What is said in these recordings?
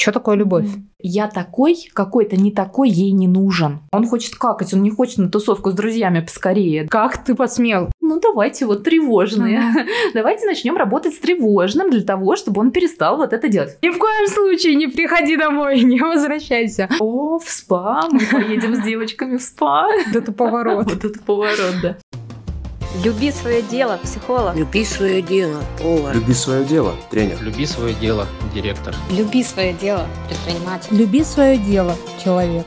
Что такое любовь? Я такой, какой-то не такой ей не нужен. Он хочет какать, он не хочет на тусовку с друзьями поскорее. Как ты посмел? Ну давайте вот тревожные. Давайте начнем работать с тревожным для того, чтобы он перестал вот это делать. Ни в коем случае не приходи домой, не возвращайся. О, в спа, мы поедем с девочками в спа. Вот это поворот. Вот это поворот, да. Люби свое дело, психолог. Люби свое дело, повар. Люби свое дело, тренер. Люби свое дело, директор. Люби свое дело, предприниматель. Люби свое дело, человек.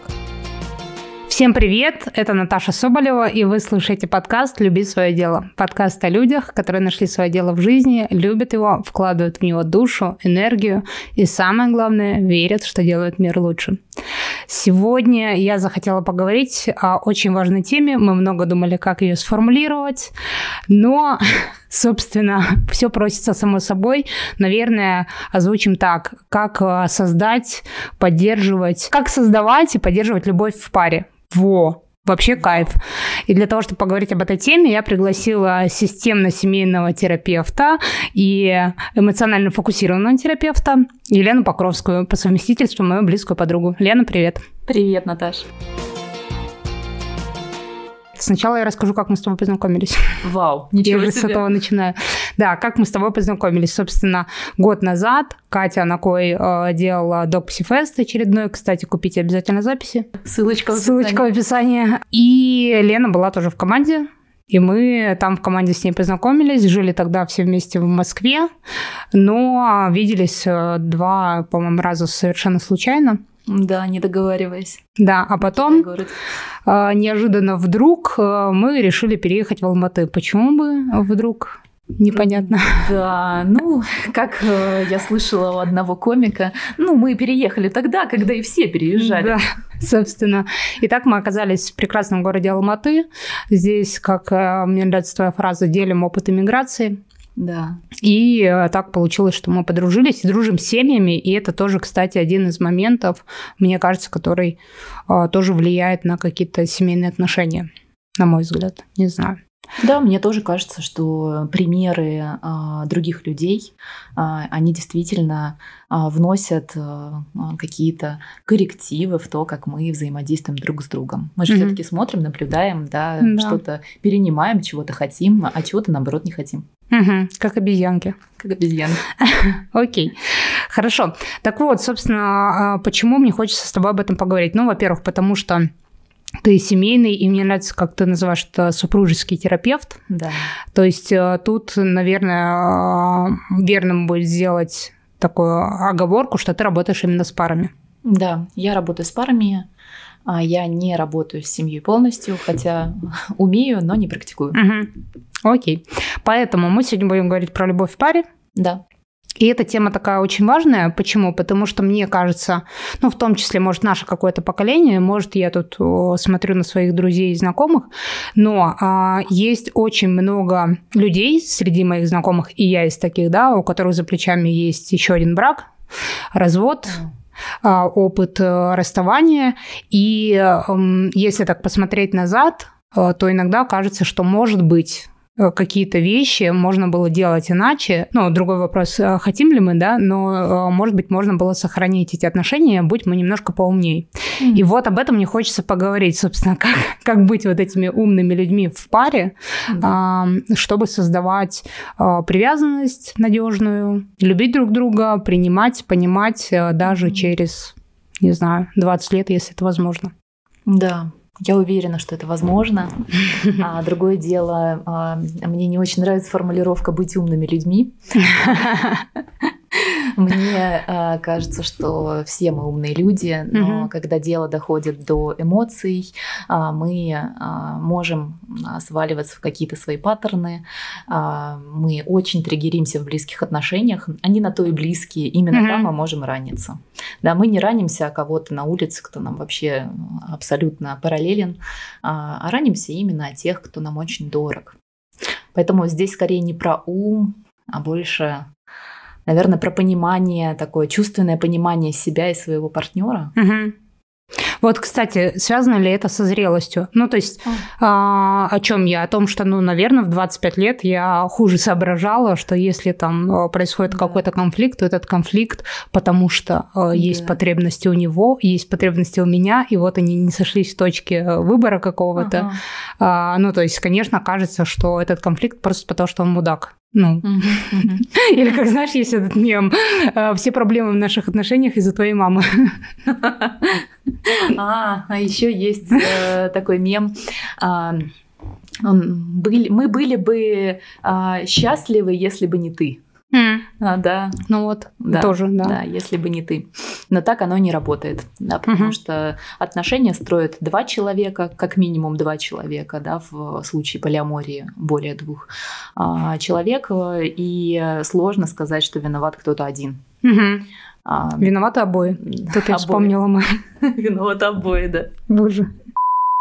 Всем привет, это Наташа Соболева, и вы слушаете подкаст «Люби свое дело». Подкаст о людях, которые нашли свое дело в жизни, любят его, вкладывают в него душу, энергию и, самое главное, верят, что делают мир лучше. Сегодня я захотела поговорить о очень важной теме. Мы много думали, как ее сформулировать, но, собственно, все просится само собой. Наверное, озвучим так, как создать, поддерживать, как создавать и поддерживать любовь в паре. Во, Вообще кайф. И для того, чтобы поговорить об этой теме, я пригласила системно-семейного терапевта и эмоционально фокусированного терапевта Елену Покровскую, по совместительству мою близкую подругу. Лена, привет. Привет, Наташа. Сначала я расскажу, как мы с тобой познакомились. Вау, ничего я себе. с этого начинаю. Да, как мы с тобой познакомились. Собственно, год назад Катя Анакой э, делала Докпсифест очередной. Кстати, купите обязательно записи. Ссылочка в Ссылочка в описании. И Лена была тоже в команде. И мы там в команде с ней познакомились, жили тогда все вместе в Москве, но виделись э, два, по-моему, раза совершенно случайно. Да, не договариваясь. Да, а потом э, неожиданно вдруг э, мы решили переехать в Алматы. Почему бы вдруг? Непонятно. Да, ну, как э, я слышала у одного комика, ну, мы переехали тогда, когда и все переезжали. Да, собственно. И так мы оказались в прекрасном городе Алматы. Здесь, как э, мне нравится твоя фраза, делим опыт иммиграции. Да. И э, так получилось, что мы подружились и дружим с семьями. И это тоже, кстати, один из моментов, мне кажется, который э, тоже влияет на какие-то семейные отношения, на мой взгляд. Не знаю. Да, мне тоже кажется, что примеры а, других людей, а, они действительно а, вносят а, какие-то коррективы в то, как мы взаимодействуем друг с другом. Мы же mm-hmm. все-таки смотрим, наблюдаем, да, да. что-то перенимаем, чего-то хотим, а чего-то наоборот не хотим. Угу, как обезьянки. Как обезьянки. Окей. Хорошо. Так вот, собственно, почему мне хочется с тобой об этом поговорить? Ну, во-первых, потому что ты семейный, и мне нравится, как ты называешь это супружеский терапевт. Да. То есть э, тут, наверное, верным будет сделать такую оговорку, что ты работаешь именно с парами. Да, я работаю с парами. а Я не работаю с семьей полностью, хотя умею, но не практикую. Угу. Окей. Поэтому мы сегодня будем говорить про любовь в паре. Да. И эта тема такая очень важная. Почему? Потому что мне кажется, ну, в том числе, может, наше какое-то поколение, может, я тут смотрю на своих друзей и знакомых, но а, есть очень много людей среди моих знакомых, и я из таких, да, у которых за плечами есть еще один брак, развод, mm. опыт э, расставания. И если так посмотреть назад, э, то иногда кажется, что, может быть, какие-то вещи можно было делать иначе. Ну, другой вопрос, э, хотим ли мы, да, но, э, может быть, можно было сохранить эти отношения, будь мы немножко поумней. Mm-hmm. И вот об этом мне хочется поговорить, собственно, как, как быть вот этими умными людьми в паре, mm-hmm. чтобы создавать э, привязанность надежную, любить друг друга, принимать, понимать даже mm-hmm. через, не знаю, 20 лет, если это возможно. Да, я уверена, что это возможно. А другое дело, а, мне не очень нравится формулировка быть умными людьми. Мне э, кажется, что все мы умные люди, но mm-hmm. когда дело доходит до эмоций, э, мы э, можем сваливаться в какие-то свои паттерны. Э, мы очень триггеримся в близких отношениях. Они на то и близкие. Именно mm-hmm. там мы можем раниться. Да, мы не ранимся кого-то на улице, кто нам вообще абсолютно параллелен, а ранимся именно о тех, кто нам очень дорог. Поэтому здесь скорее не про ум, а больше наверное, про понимание, такое чувственное понимание себя и своего партнера. Угу. Вот, кстати, связано ли это со зрелостью? Ну, то есть, а, о чем я? О том, что, ну, наверное, в 25 лет я хуже соображала, что если там э, происходит Да. какой-то конфликт, то этот конфликт, потому что э, есть Да. потребности у него, есть потребности у меня, и вот они не сошлись в точке э, выбора какого-то. Ага. А, ну, то есть, конечно, кажется, что этот конфликт просто потому, что он мудак. Ну, или как знаешь, есть этот мем, э, все проблемы в наших отношениях из-за твоей мамы. А, а еще есть э, такой мем. а, он, были, мы были бы а, счастливы, если бы не ты. А, да, Ну вот, Да, тоже, да. да, если бы не ты. Но так оно не работает, да, потому Мгм. что отношения строят два человека, как минимум два человека, да, в случае полиамории более двух а, человек, э, и сложно сказать, что виноват кто-то один. Мгм. А, Виноваты обои. Тут я обои. вспомнила мы. Виноваты обои, да. Боже.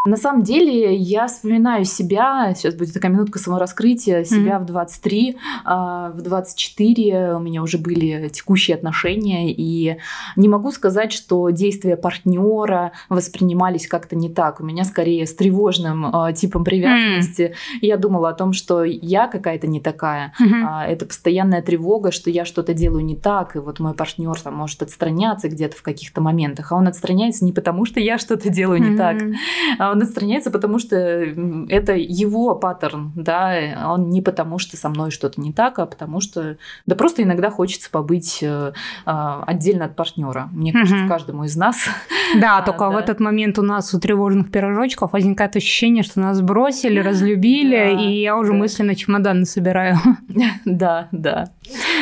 На самом деле, я вспоминаю себя, сейчас будет такая минутка самораскрытия, себя в 23, а, в 24 у меня уже были текущие отношения, и не могу сказать, что действия партнера воспринимались как-то не так. У меня скорее с тревожным а, типом привязанности. Я думала о том, что я какая-то не такая. А, Это постоянная тревога, что я что-то делаю не так, и вот мой партнер там может отстраняться где-то в каких-то моментах, а он отстраняется не потому, что я что-то делаю не так, Мгм. а он отстраняется, потому что это его паттерн, да, он не потому, что со мной что-то не так, а потому что, да просто иногда хочется побыть э, а, отдельно от партнера. Мне кажется, каждому из нас. Да, А, только в этот момент у нас у тревожных пирожочков возникает ощущение, что нас бросили, разлюбили, Да, и я уже да. мысленно чемоданы собираю. Да, да.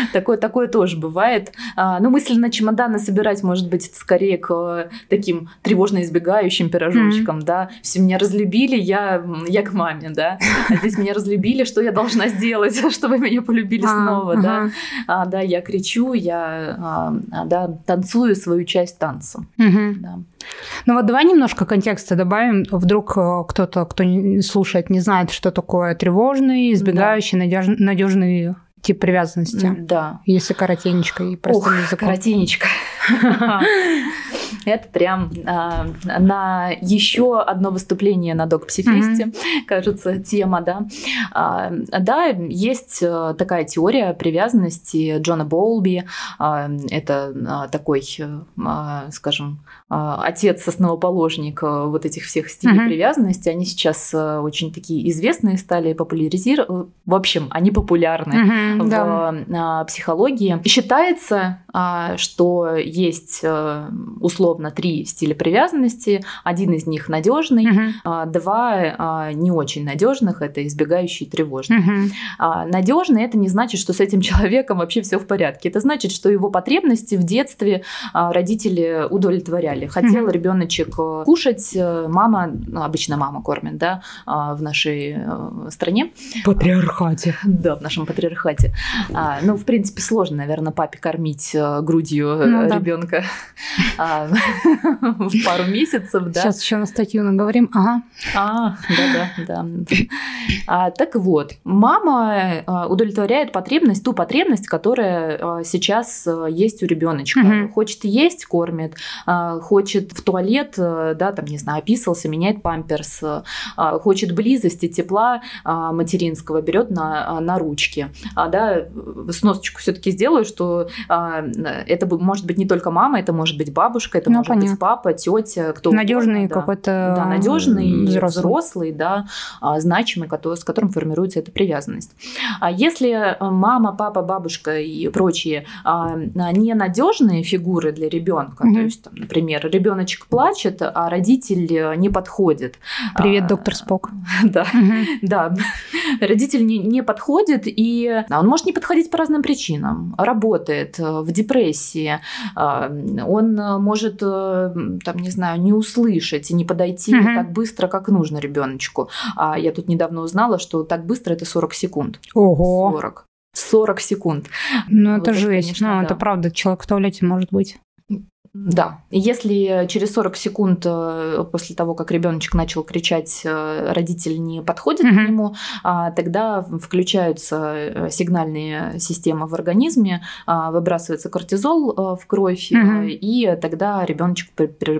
Такое, такое тоже бывает. А, ну, мысленно чемоданы собирать, может быть, это скорее к таким тревожно избегающим пирожочкам, да. Все меня разлюбили, я, я к маме, да. А здесь меня разлюбили, что я должна сделать, чтобы меня полюбили А, снова, да. А, да, я кричу, я, а, а, да, танцую свою часть танца, да. Ну вот давай немножко контекста добавим. Вдруг э, кто-то, кто слушает, не знает, что такое тревожный, избегающий, надежный тип привязанности. Да. Если коротенечко и простым Ох, языком. коротенечко. Это прям а, на еще одно выступление на док-психфесте, кажется, тема, да. А, да, есть э, такая теория привязанности Джона Боулби. А, это а, такой, э, а, скажем, а, отец-основоположник э, вот этих всех стилей Мгм. привязанности. Они сейчас э, очень такие известные стали, популяризировать. В общем, они популярны Мгм, в да. психологии. Считается, что есть э, условно три стиля привязанности. Один из них надежный, Мгм, а, два а, не очень надежных это избегающий и тревожный. мгм. Надежный это не значит, что с этим человеком вообще все в порядке. Это значит, что его потребности в детстве а, родители удовлетворяли. Хотел Мгм. ребеночек э, кушать, э, мама, ну, обычно мама кормит, да, а, в нашей э, стране. Патриархате. Да, в нашем патриархате. А, ну, в принципе, сложно, наверное, папе кормить грудью Ну да. в пару месяцев, да. Сейчас еще на статью наговорим. Ага. А, да, да, да. А, так вот, мама а, удовлетворяет потребность, ту потребность, которая а, сейчас а, есть у ребеночка. Мгм. Хочет есть, кормит, а, хочет в туалет, а, да, там, не знаю, описался, меняет памперс, а, хочет близости, тепла материнского, берет на, на ручки. А, да, э, сносочку все-таки сделаю, что это может быть не только мама, это может быть бабушка, это Ну, может понятно. быть папа, тетя, кто Надежный угодно, да. какой-то Да, надежный, взрослый. взрослый, да, а, значимый, кото- с которым формируется эта привязанность. А если а, мама, папа, бабушка и прочие а, а, ненадежные фигуры для ребенка, Мгм. то есть, там, например, ребеночек плачет, а родитель э, не подходит. Привет, доктор Спок. Да, да, родитель не, не подходит, и он может не подходить по разным причинам. Работает э, в депрессии, он э, может, э, там, не знаю, не услышать и не подойти Мгм. так быстро, как нужно ребеночку. А я тут недавно узнала, что так быстро это 40 секунд. Ого. 40. 40 секунд. Ну, Вот это это, жесть. конечно, ну, да. это правда. Человек в туалете может быть. Да. Если через 40 секунд э, после того, как ребеночек начал кричать, э, родитель не подходит Мгм. к нему, а, тогда включаются э, сигнальные системы в организме, а, выбрасывается кортизол в кровь, Мгм. и тогда ребеночек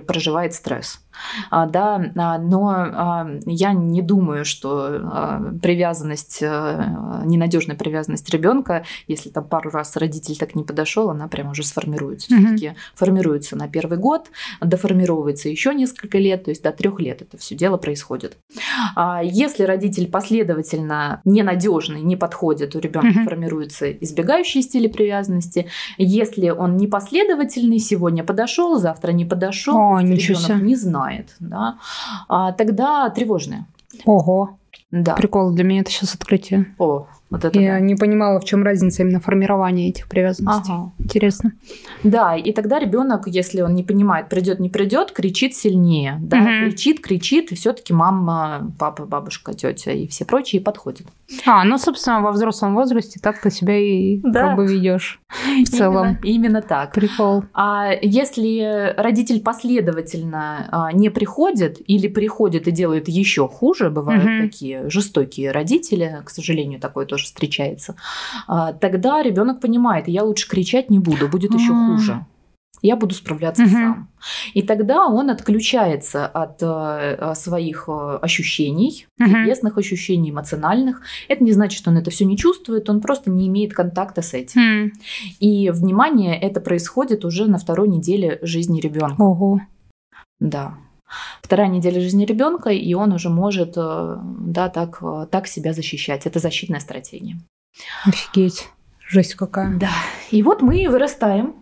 проживает стресс. А, да, а, но а, я не думаю, что привязанность, ненадежная привязанность ребенка, если там пару раз родитель так не подошел, она прям уже сформируется. Mm-hmm. Все-таки формируется на первый год, доформировывается еще несколько лет, то есть до трех лет это все дело происходит. Если родитель последовательно ненадежный, не подходит, у ребенка mm-hmm. формируется избегающий стиль привязанности. Если он непоследовательный, сегодня подошел, завтра не подошел, О, ребенок не знает, да, а, тогда тревожное. Ого. Да. Прикол, для меня это сейчас открытие. О, вот это Я да. не понимала, в чем разница именно формирования этих привязанностей. Ага. Интересно. Да, и тогда ребенок, если он не понимает, придет, не придет, кричит сильнее. Да, угу. кричит, кричит, и все-таки мама, папа, бабушка, тетя и все прочие подходят. А, ну, собственно, во взрослом возрасте так ты себя и да. как бы ведешь в целом. Именно, именно так. Прикол. А если родитель последовательно а, не приходит или приходит и делает еще хуже, бывают угу. такие жестокие родители, к сожалению, такое тоже тоже встречается, а, тогда ребенок понимает, я лучше кричать не буду, будет еще хуже я буду справляться угу. сам. И тогда он отключается от э, своих э, ощущений, угу. телесных ощущений, эмоциональных. Это не значит, что он это все не чувствует, он просто не имеет контакта с этим. Угу. И внимание, это происходит уже на второй неделе жизни ребенка. Ого. Да вторая неделя жизни ребенка, и он уже может э, да, так, э, так себя защищать. Это защитная стратегия. Офигеть. Жесть какая. Да. И вот мы вырастаем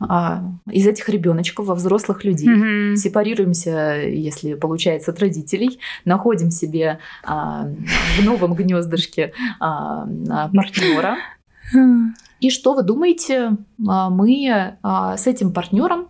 а, из этих ребеночков во взрослых людей, mm-hmm. сепарируемся, если получается, от родителей, находим себе а, в новом гнездышке а, а партнера. И что вы думаете, а, мы а, с этим партнером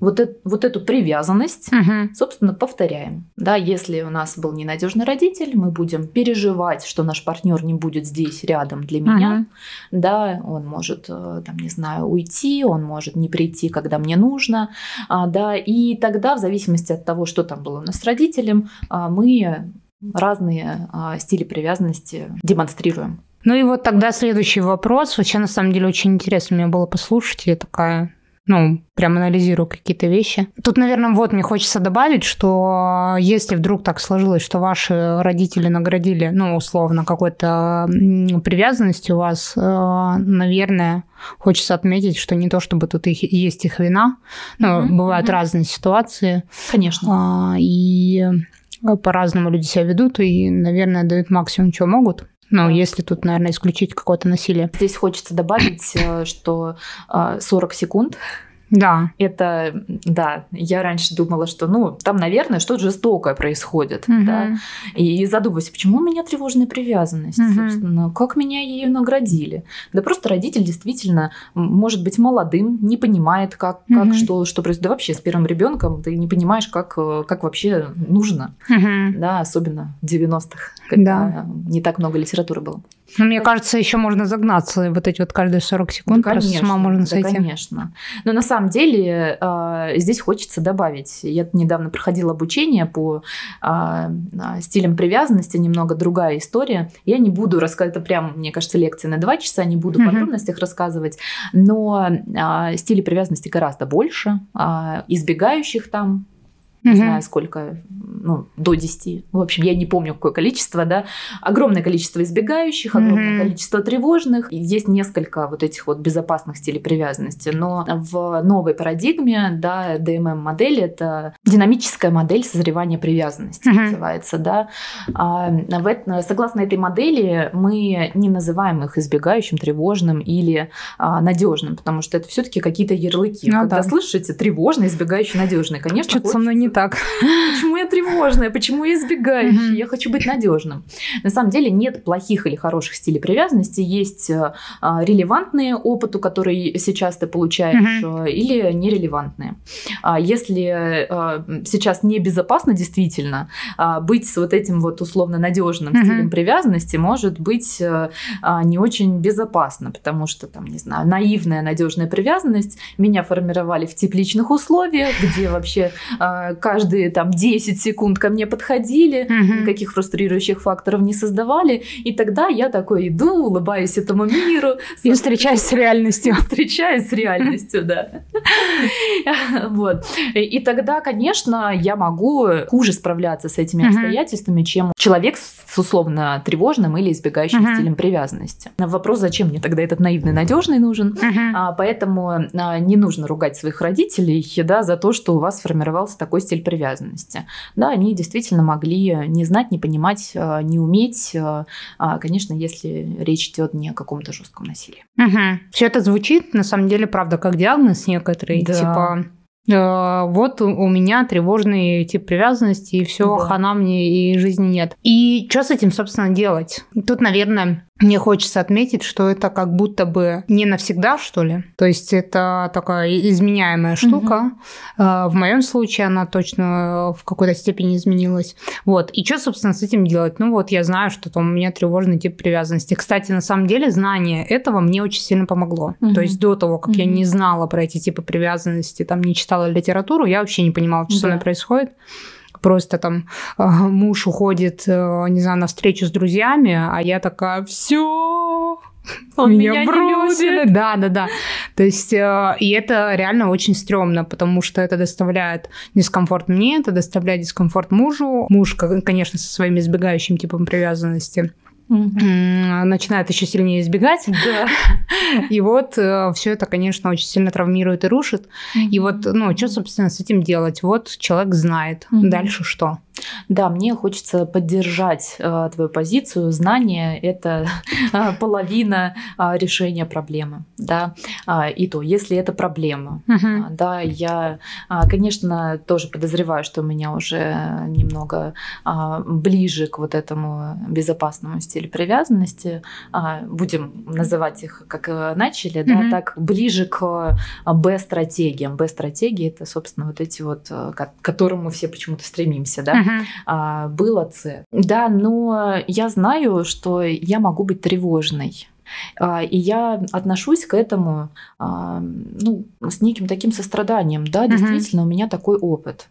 вот, это, вот эту привязанность, угу. собственно, повторяем. Да, если у нас был ненадежный родитель, мы будем переживать, что наш партнер не будет здесь рядом для меня. Угу. Да, он может, э, там, не знаю, уйти, он может не прийти, когда мне нужно. А, да, и тогда, в зависимости от того, что там было у нас с родителем, а, мы разные а, стили привязанности демонстрируем. Ну и вот тогда следующий вопрос. Вообще, на самом деле, очень интересно мне было послушать. Я такая, ну, прям анализирую какие-то вещи. Тут, наверное, вот мне хочется добавить, что если вдруг так сложилось, что ваши родители наградили, ну, условно, какой-то привязанностью у вас, э, наверное, хочется отметить, что не то, чтобы тут их, есть их вина, но mm-hmm. бывают mm-hmm. разные ситуации. Конечно. А, и по-разному люди себя ведут и, наверное, дают максимум, чего могут. Ну, если тут, наверное, исключить какое-то насилие. Здесь хочется добавить, э, что 40 а, секунд да. Это, да, я раньше думала, что, ну, там, наверное, что-то жестокое происходит, угу. да, и задумываюсь, почему у меня тревожная привязанность, угу. собственно, как меня ею наградили. Да просто родитель действительно может быть молодым, не понимает, как, как угу. что, что происходит. Да вообще с первым ребенком ты не понимаешь, как, как вообще нужно, угу. да, особенно в 90-х, когда да. не так много литературы было. Ну, мне кажется, еще можно загнаться вот эти вот каждые 40 секунд, да, конечно, с ума можно сойти. Да, конечно. Но на самом деле э, здесь хочется добавить. Я недавно проходила обучение по э, стилям привязанности, немного другая история. Я не буду рассказывать, это прям, мне кажется, лекция на два часа, не буду в подробностях рассказывать, но э, стилей привязанности гораздо больше, избегающих там не знаю сколько, ну, до 10. В общем, я не помню, какое количество, да. Огромное количество избегающих, огромное количество тревожных. есть несколько вот этих вот безопасных стилей привязанности. Но в новой парадигме, да, DMM-модель — это динамическая модель созревания привязанности, называется, да. А в, согласно этой модели мы не называем их избегающим, тревожным или а, надежным, потому что это все-таки какие-то ярлыки. Ну, Когда да. слышите тревожный, избегающий, надежный, конечно, Что-то со мной не так. Почему я тревожная? Почему я избегающая? Я хочу быть надежным. На самом деле нет плохих или хороших стилей привязанности. Есть э, а, релевантные опыту, который сейчас ты получаешь, э, или нерелевантные. А если э, сейчас небезопасно действительно а, быть с вот этим вот условно надежным стилем привязанности, может быть не очень безопасно, потому что там, не знаю, наивная надежная привязанность меня формировали в тепличных условиях, где вообще каждые там 10 секунд ко мне подходили, Мгм. никаких фрустрирующих факторов не создавали. И тогда я такой иду, улыбаюсь этому миру, И встречаюсь с реальностью. встречаюсь с реальностью, да. Вот. И тогда, конечно, я могу хуже справляться с этими обстоятельствами, чем человек с условно тревожным или избегающим стилем привязанности. Вопрос, зачем мне тогда этот наивный, надежный нужен? А, поэтому а, не нужно ругать своих родителей да, за то, что у вас сформировался такой стиль привязанности. Да, они действительно могли не знать, не понимать, а, не уметь, а, а, конечно, если речь идет не о каком-то жестком насилии. Все это звучит, на самом деле, правда, как диагноз некоторый. Да. Типа, э, вот у у меня тревожный тип привязанности, и все, Да. хана мне, и жизни нет. И что с этим, собственно, делать? Тут, наверное, мне хочется отметить, что это как будто бы не навсегда, что ли. То есть это такая изменяемая штука. Э, В моем случае она точно в какой-то степени изменилась. Вот. И что, собственно, с этим делать? Ну вот я знаю, что там у меня тревожный тип привязанности. Кстати, на самом деле знание этого мне очень сильно помогло. Мгм. То есть до того, как я Мгм. не знала про эти типы привязанности, там не читала литературу, я вообще не понимала, что со Да. мной происходит. Просто там э, муж уходит, э, не знаю, на встречу с друзьями, а я такая, все, Он меня не любит. Да, да, да. То есть, э, и это реально очень стрёмно, потому что это доставляет дискомфорт мне, это доставляет дискомфорт мужу. Муж, конечно, со своим избегающим типом привязанности Мгм. м, начинает еще сильнее избегать. Да. И вот все это, конечно, очень сильно травмирует и рушит. И вот, ну, что, собственно, с этим делать? Вот человек знает. Мгм. Дальше что? Да, мне хочется поддержать э, твою позицию. Знание – это э, половина э, решения проблемы. Да? А, и то, если это проблема. А, Да, я, а, конечно, тоже подозреваю, что у меня уже немного а, ближе к вот этому безопасному стилю привязанности. А, Будем называть их, как э, начали, да, так ближе к Б-стратегиям. Б-стратегии – это, собственно, вот эти вот, э, к которым мы все почему-то стремимся, да А, было С. Да, но я знаю, что я могу быть тревожной. А, И я отношусь к этому а, ну, с неким таким состраданием. Да, Мгм. действительно, у меня такой опыт.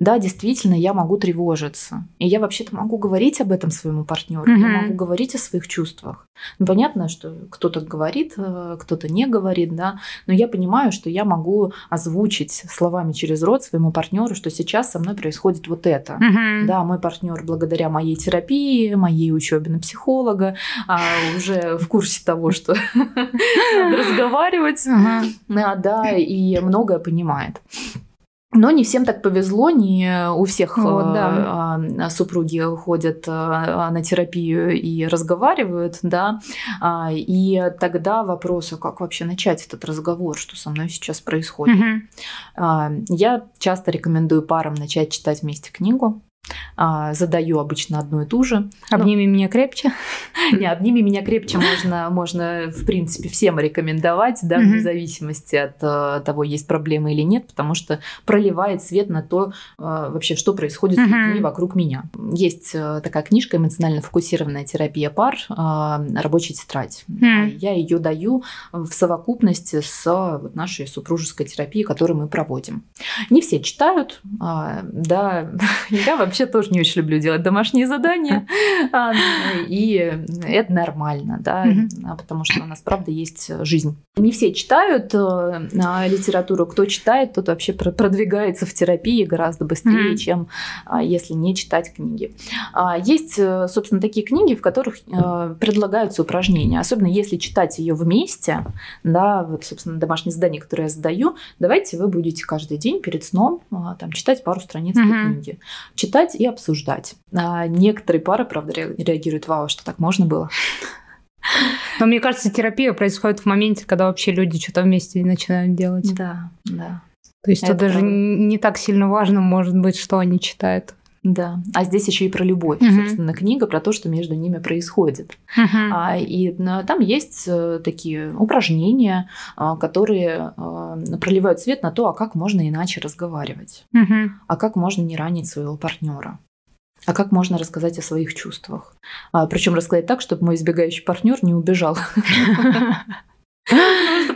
Да, действительно, я могу тревожиться. И я вообще-то могу говорить об этом своему партнеру. Я Мгм. могу говорить о своих чувствах. Ну, понятно, что кто-то говорит, э, кто-то не говорит, да, но я понимаю, что я могу озвучить словами через рот своему партнеру, что сейчас со мной происходит вот это. Мгм. Да, мой партнер благодаря моей терапии, моей учебе на психолога, а, уже в курсе того, что разговаривать, а, да, и многое понимает. Но не всем так повезло, не у всех Вот, э, да. а, супруги ходят а, на терапию и разговаривают, да, А, и тогда вопрос, а как вообще начать этот разговор, что со мной сейчас происходит? А, Я часто рекомендую парам начать читать вместе книгу. А, Задаю обычно одну и ту же. Обними меня крепче. Не, обними меня крепче можно, можно в принципе, всем рекомендовать, да, вне зависимости от э, того, есть проблемы или нет, потому что проливает свет на то, э, вообще, что происходит с людьми вокруг меня. Есть э, такая книжка «Эмоционально фокусированная терапия пар. Рабочая тетрадь». Мгм. Я ее даю в совокупности с нашей супружеской терапией, которую мы проводим. Не все читают, да, я вообще тоже не очень люблю делать домашние задания, а, и это нормально, да, а, потому что у нас, правда, есть жизнь. Не все читают э, а, литературу, кто читает, тот вообще про- продвигается в терапии гораздо быстрее, чем если не читать книги. Есть, э, собственно, такие книги, в которых э, предлагаются упражнения, особенно если читать ее вместе, да, вот, собственно, домашнее задание, которое я задаю, давайте вы будете каждый день перед сном там, читать пару страниц этой книги. Читать и обсуждать. А Некоторые пары, правда, ре- реагируют, вау, что так можно было. Но мне кажется, терапия происходит в моменте, когда вообще люди что-то вместе начинают делать. Да, да. То есть Это даже правда. не так сильно важно, может быть, что они читают. Да, а здесь еще и про любовь, Мгм. собственно, книга про то, что между ними происходит. Мгм. А, И ну, там есть э, такие упражнения, а, которые а, проливают свет на то, а как можно иначе разговаривать, Мгм. а как можно не ранить своего партнера. А как можно рассказать о своих чувствах? Причем рассказать так, чтобы мой избегающий партнер не убежал.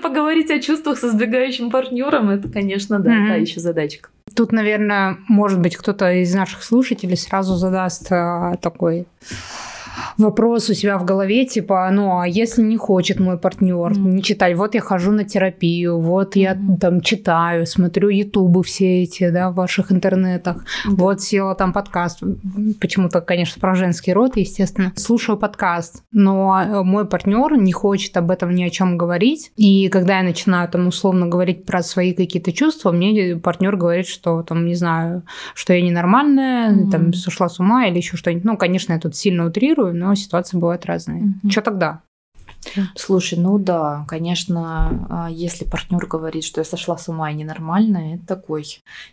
Поговорить о чувствах с избегающим партнером, это, конечно, да, Мгм. та еще задачка. Тут, наверное, может быть, кто-то из наших слушателей сразу задаст а, такой вопрос у себя в голове, типа, ну, а если не хочет мой партнер mm-hmm. не читать, вот я хожу на терапию, вот mm-hmm. я там читаю, смотрю ютубы все эти, да, в ваших интернетах, mm-hmm. вот села там подкаст, почему-то, конечно, про женский род, естественно, слушаю подкаст, но э, мой партнер не хочет об этом ни о чем говорить, и когда я начинаю там условно говорить про свои какие-то чувства, мне партнер говорит, что там, не знаю, что я ненормальная, mm-hmm. там, сошла с ума или еще что-нибудь. Ну, конечно, я тут сильно утрирую, но ситуации бывают разные. Mm-hmm. Что тогда? Слушай, ну да, конечно, а, если партнер говорит, что я сошла с ума и ненормальная, это такой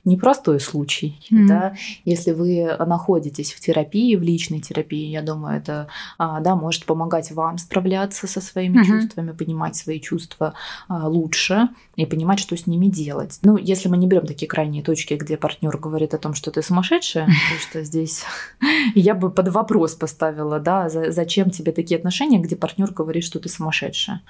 непростой случай. Mm-hmm. Да? Если вы находитесь в терапии, в личной терапии, я думаю, это а, да, может помогать вам справляться со своими mm-hmm. чувствами, понимать свои чувства а, лучше и понимать, что с ними делать. Ну, если мы не берем такие крайние точки, где партнер говорит о том, что ты сумасшедшая, потому что здесь я бы под вопрос поставила, да, зачем тебе такие отношения, где партнер говорит, что ты сумасшедшая.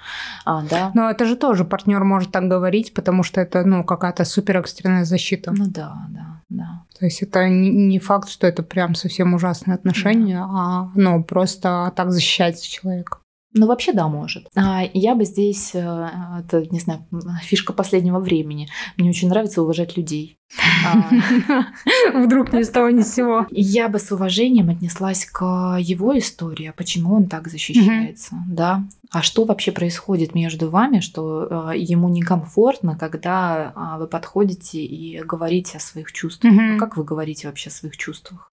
А, да. Но это же тоже партнер может так говорить, потому что это ну, какая-то супер экстренная защита. Ну да, да, да. То есть это не факт, что это прям совсем ужасные отношения, да. а ну, просто так защищать человека. Ну, вообще, да, может. А, я бы здесь, э, это, не знаю, фишка последнего времени. Мне очень нравится уважать людей. Вдруг ни с того ни с сего. Я бы с уважением отнеслась к его истории, а почему он так защищается, да? А что вообще происходит между вами, что э, ему некомфортно, когда а, вы подходите и говорите о своих чувствах? Как вы говорите вообще о своих чувствах?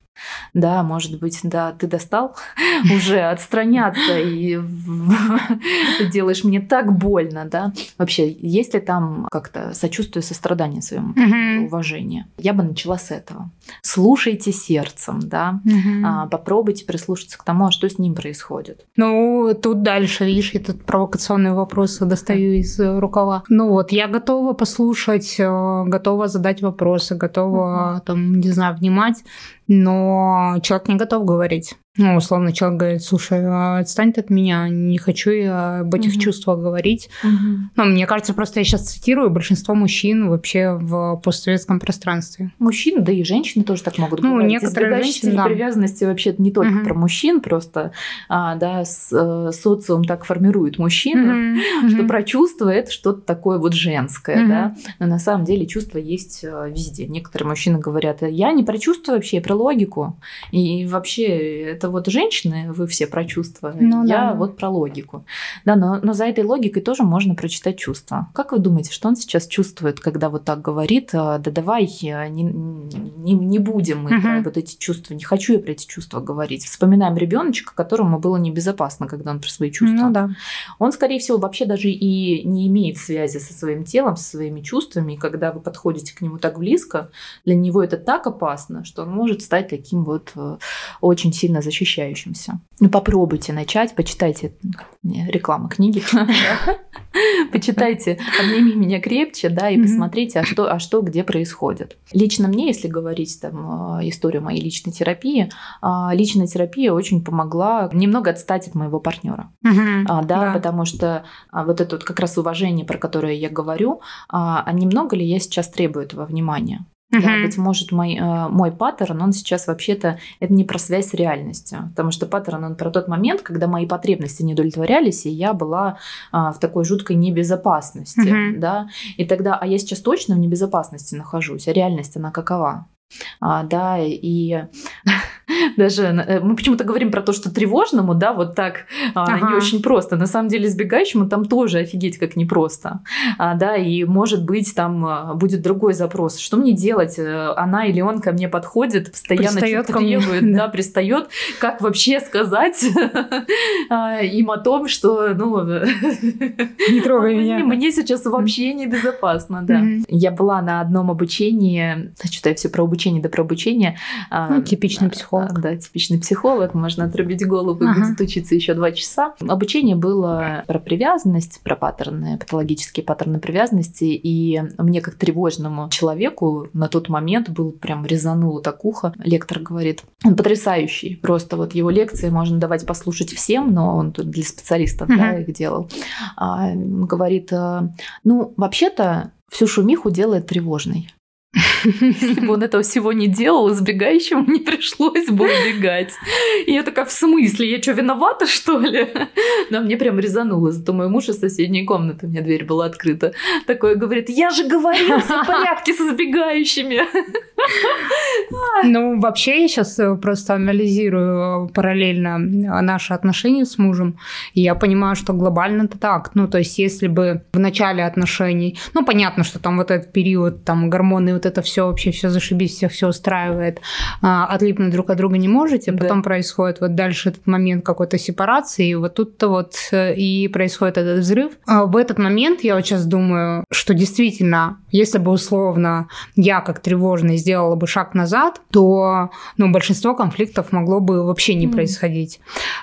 Да, может быть, да, ты достал уже отстраняться и делаешь мне так больно, да. Вообще, есть ли там как-то сочувствие, сострадание своему уважение? Я бы начала с этого. Слушайте сердцем, да. А, попробуйте прислушаться к тому, а что с ним происходит. Ну, тут дальше, видишь, я тут провокационные вопросы достаю из рукава. Ну вот, я готова послушать, э, готова задать вопросы, готова, там, не знаю, внимать но человек не готов говорить. Ну, условно, человек говорит, слушай, а отстань от меня, не хочу я об этих угу. чувствах говорить. Угу. Ну, мне кажется, просто я сейчас цитирую большинство мужчин вообще в постсоветском пространстве. Мужчины, да и женщины тоже так могут ну, говорить. некоторые женщины, да. привязанности вообще не только угу. про мужчин, просто, а, да, с, э, социум так формирует мужчину, угу. что про чувства это что-то такое вот женское, угу. да. Но на самом деле чувства есть э, везде. Некоторые мужчины говорят, я не про чувства вообще, я про логику. И вообще это это вот женщины, вы все про чувства, ну, я да. вот про логику. Да, но, но за этой логикой тоже можно прочитать чувства. Как вы думаете, что он сейчас чувствует, когда вот так говорит, «А, да давай не, не, не будем мы угу. про вот эти чувства, не хочу я про эти чувства говорить. Вспоминаем ребеночка, которому было небезопасно, когда он про свои чувства. Ну, да. Он, скорее всего, вообще даже и не имеет связи со своим телом, со своими чувствами, и когда вы подходите к нему так близко, для него это так опасно, что он может стать таким вот э, очень сильно защищенным защищающимся. Ну, попробуйте начать, почитайте реклама книги, почитайте «Обними меня крепче», да, и посмотрите, а что, а что где происходит. Лично мне, если говорить там историю моей личной терапии, а, личная терапия очень помогла немного отстать от моего партнера, а, да, потому что а, вот это вот как раз уважение, про которое я говорю, а немного ли я сейчас требую этого внимания? Uh-huh. Да, быть может, мой, э, мой паттерн, он сейчас вообще-то, это не про связь с реальностью, потому что паттерн, он про тот момент, когда мои потребности не удовлетворялись, и я была а, в такой жуткой небезопасности, uh-huh. да, и тогда, а я сейчас точно в небезопасности нахожусь, а реальность, она какова? А, да, и даже э, мы почему-то говорим про то, что тревожному, да, вот так а, ага. не очень просто. На самом деле избегающему там тоже офигеть как непросто, а, да, и может быть там а, будет другой запрос, что мне делать, э, она или он ко мне подходит, постоянно что-то требует, да, пристает, как вообще сказать? А, им о том, что, ну, не трогай меня, мне сейчас вообще небезопасно, да. Я была на одном обучении, что-то я все про обучение да про обучение. Ну, типичный психолог да, типичный психолог, можно отрубить голову и ага. будет учиться еще два часа. Обучение было про привязанность, про паттерны, патологические паттерны привязанности, и мне как тревожному человеку на тот момент был прям резанул так ухо. Лектор говорит, он потрясающий, просто вот его лекции можно давать послушать всем, но он тут для специалистов угу. да, их делал. А, говорит, «Э, ну, вообще-то всю шумиху делает тревожный. Если бы он этого всего не делал, избегающему не пришлось бы убегать. И я такая, в смысле? Я что, виновата, что ли? Но мне прям резануло. Зато мой муж из соседней комнаты, у меня дверь была открыта, такой говорит, я же говорил, все в порядке с избегающими. Ну, вообще, я сейчас э, просто анализирую параллельно наши отношения с мужем, и я понимаю, что глобально это так. Ну, то есть, если бы в начале отношений, ну, понятно, что там вот этот период, там, гормоны, вот это все вообще, все зашибись, всех все устраивает, а, отлипнуть друг от друга не можете, да. потом происходит вот дальше этот момент какой-то сепарации, и вот тут-то вот э, и происходит этот взрыв. А в этот момент я вот сейчас думаю, что действительно, если бы условно я как тревожный сделала бы шаг назад, то ну, большинство конфликтов могло бы вообще не mm. происходить.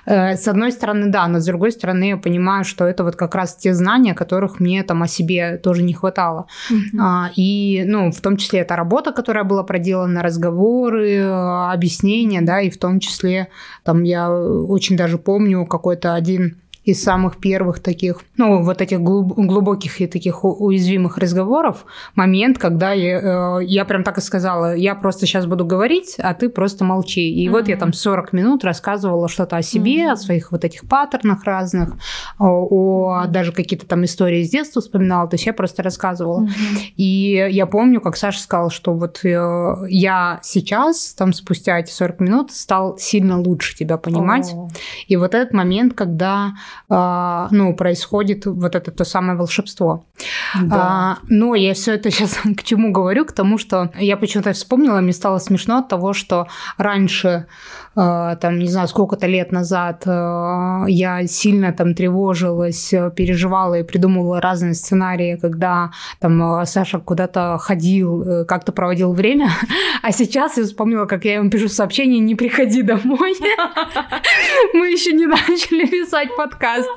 Э, с одной стороны, да, но с другой стороны, я понимаю, что это вот как раз те знания, которых мне там о себе тоже не хватало. Mm-hmm. И, ну, в том числе это работа, которая была проделана, разговоры, объяснения, да, и в том числе там я очень даже помню какой-то один из самых первых таких, ну, вот этих глубоких и таких уязвимых разговоров момент, когда я, э, я прям так и сказала, я просто сейчас буду говорить, а ты просто молчи. И mm-hmm. вот я там 40 минут рассказывала что-то о себе, mm-hmm. о своих вот этих паттернах разных, о, о даже какие-то там истории из детства вспоминала, то есть я просто рассказывала. Mm-hmm. И я помню, как Саша сказал, что вот э, я сейчас, там спустя эти 40 минут, стал сильно лучше тебя понимать. Oh. И вот этот момент, когда ну, происходит вот это то самое волшебство. Да. А, но я все это сейчас к чему говорю? К тому, что я почему-то вспомнила, мне стало смешно от того, что раньше а, там, не знаю, сколько-то лет назад а, я сильно там тревожилась, переживала и придумывала разные сценарии, когда там а, Саша куда-то ходил, э, как-то проводил время, а сейчас я вспомнила, как я ему пишу сообщение «Не приходи домой». Мы еще не начали писать подкаст.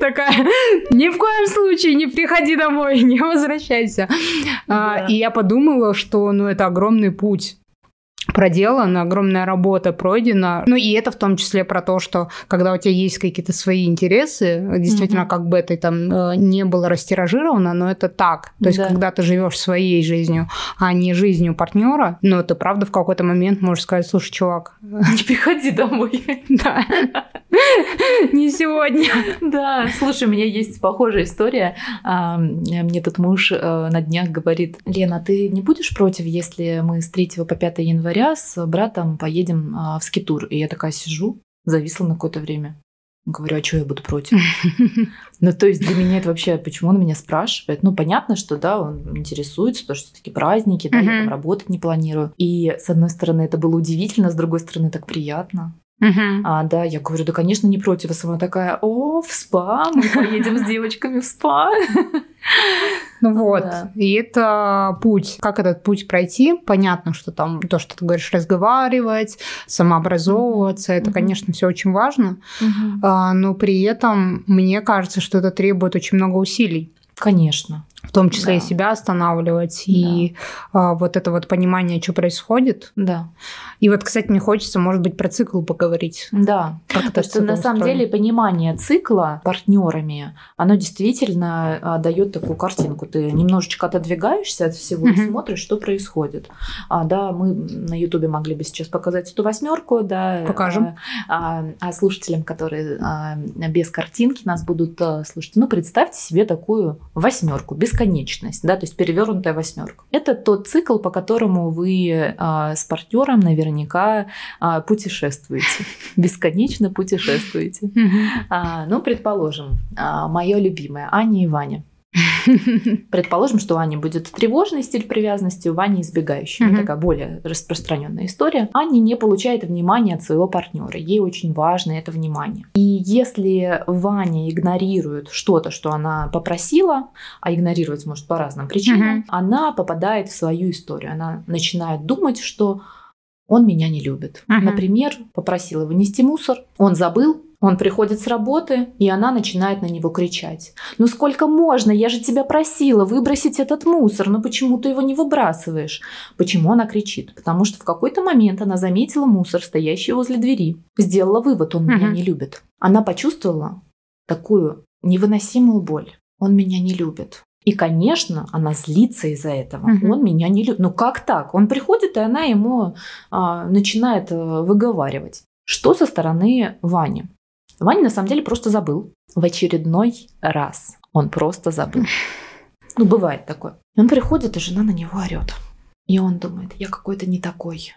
Такая, ни в коем случае не приходи домой, не возвращайся. И я подумала, что ну, это огромный путь проделана, огромная работа пройдена. Ну и это в том числе про то, что когда у тебя есть какие-то свои интересы, действительно, mm-hmm. как бы это там э, не было растиражировано, но это так. То есть, да. когда ты живешь своей жизнью, а не жизнью партнера, ну, ты правда в какой-то момент можешь сказать, слушай, чувак, не приходи домой. Да. Не сегодня. Да, слушай, у меня есть похожая история. А, мне тут муж э, на днях говорит, Лена, ты не будешь против, если мы с 3 по 5 января января с братом поедем а, в скитур. И я такая сижу, зависла на какое-то время. Говорю, а что я буду против? Ну, то есть для меня это вообще, почему он меня спрашивает? Ну, понятно, что, да, он интересуется, потому что такие праздники, да, я там работать не планирую. И, с одной стороны, это было удивительно, с другой стороны, так приятно. Uh-huh. А, да, я говорю, да, конечно, не против. А сама такая, о, в спа, мы поедем с девочками в спа. Ну вот, да. и это путь. Как этот путь пройти? Понятно, что там то, что ты говоришь, разговаривать, самообразовываться, mm-hmm. это, конечно, все очень важно. Mm-hmm. А, но при этом мне кажется, что это требует очень много усилий. Конечно том числе да. и себя останавливать, да. и а, вот это вот понимание, что происходит. Да. И вот, кстати, мне хочется, может быть, про цикл поговорить. Да, как потому что на самом деле понимание цикла партнерами, оно действительно а, дает такую картинку. Ты немножечко отодвигаешься от всего и смотришь, что происходит. А, да, мы на Ютубе могли бы сейчас показать эту восьмерку, да. Покажем. А, а слушателям, которые а, без картинки нас будут а, слушать, ну, представьте себе такую восьмерку без бесконечность, да, то есть перевернутая восьмерка. Это тот цикл, по которому вы а, с партнером наверняка а, путешествуете, бесконечно путешествуете. А, ну, предположим, а, мое любимое Аня и Ваня. Предположим, что у Ани будет тревожный стиль привязанности, у Вани избегающий. Mm-hmm. Такая более распространенная история. Аня не получает внимания от своего партнера. Ей очень важно это внимание. И если Ваня игнорирует что-то, что она попросила, а игнорировать может по разным причинам, mm-hmm. она попадает в свою историю. Она начинает думать, что он меня не любит. Uh-huh. Например, попросила вынести мусор, он забыл, он приходит с работы, и она начинает на него кричать. «Ну сколько можно? Я же тебя просила выбросить этот мусор, но почему ты его не выбрасываешь?» Почему она кричит? Потому что в какой-то момент она заметила мусор, стоящий возле двери. Сделала вывод, он меня не любит. Она почувствовала такую невыносимую боль. Он меня не любит. И, конечно, она злится из-за этого. Мгм. Он меня не любит. Ну как так? Он приходит, и она ему а, начинает э, выговаривать. Что со стороны Вани? Ваня на самом деле просто забыл. В очередной раз он просто забыл. Ну, бывает такое. Он приходит, и жена на него орет. И он думает, я какой-то не такой.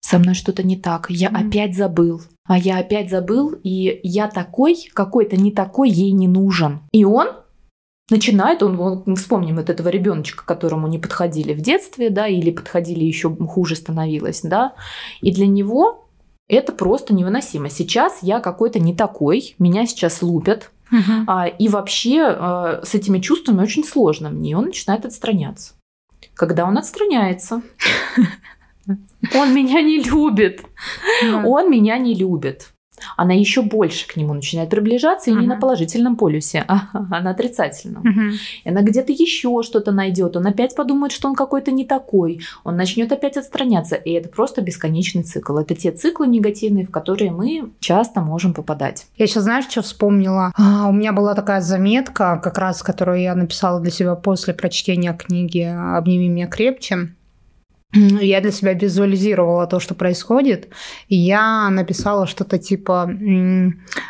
Со мной что-то не так. Я Мгм. опять забыл. А я опять забыл, и я такой, какой-то не такой, ей не нужен. И он начинает, он, он- вспомним вот этого ребеночка, которому не подходили в детстве, да, или подходили еще хуже становилось, да, и для него это просто невыносимо. Сейчас я какой-то не такой, меня сейчас лупят, Мгм. а, и вообще а, с этими чувствами очень сложно мне, и он начинает отстраняться. Когда он отстраняется, он меня не любит. Он меня не любит. Она еще больше к нему начинает приближаться, и не Мгм. на положительном полюсе, а, а на отрицательном. Мгм. И она где-то еще что-то найдет, он опять подумает, что он какой-то не такой, он начнет опять отстраняться, и это просто бесконечный цикл. Это те циклы негативные, в которые мы часто можем попадать. Я сейчас, знаешь, что вспомнила? А, у меня была такая заметка, как раз, которую я написала для себя после прочтения книги «Обними меня крепче». Я для себя визуализировала то, что происходит, и я написала что-то типа,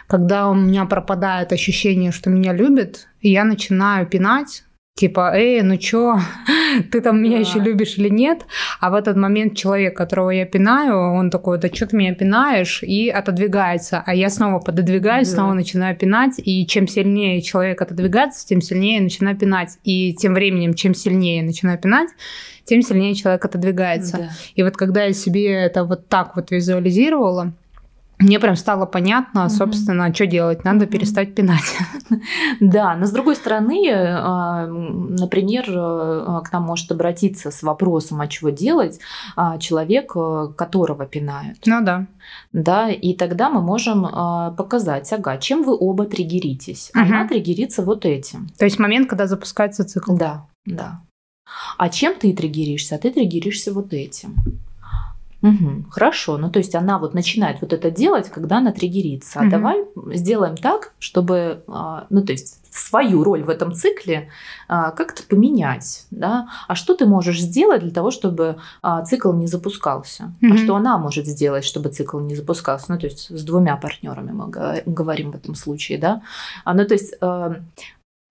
когда у меня пропадает ощущение, что меня любят, я начинаю пинать, типа, эй, ну чё, ты там меня Да. еще любишь или нет? А в этот момент человек, которого я пинаю, он такой, да что ты меня пинаешь? И отодвигается. А я снова пододвигаюсь, Да. снова начинаю пинать. И чем сильнее человек отодвигается, тем сильнее я начинаю пинать. И тем временем, чем сильнее я начинаю пинать, тем сильнее человек отодвигается. Да. И вот когда я себе это вот так вот визуализировала, мне прям стало понятно, Мгм. собственно, что делать. Надо Мгм. перестать пинать. Да, но с другой стороны, а, например, а, к нам может обратиться с вопросом, а чего делать, а, человек, которого пинают. Ну да. Да, и тогда мы можем показать, ага, чем вы оба триггеритесь. Она Мгм. триггерится вот этим. То есть момент, когда запускается цикл. Да, да. А чем ты триггеришься? А ты триггеришься вот этим. Мгм, хорошо, ну то есть она вот начинает вот это делать, когда она триггерится. А Мгм. давай сделаем так, чтобы, а, ну то есть свою роль в этом цикле а, как-то поменять, да? А что ты можешь сделать для того, чтобы а, цикл не запускался? А Мгм. что она может сделать, чтобы цикл не запускался? Ну то есть с двумя партнерами мы го- говорим в этом случае, да? А, ну то есть а,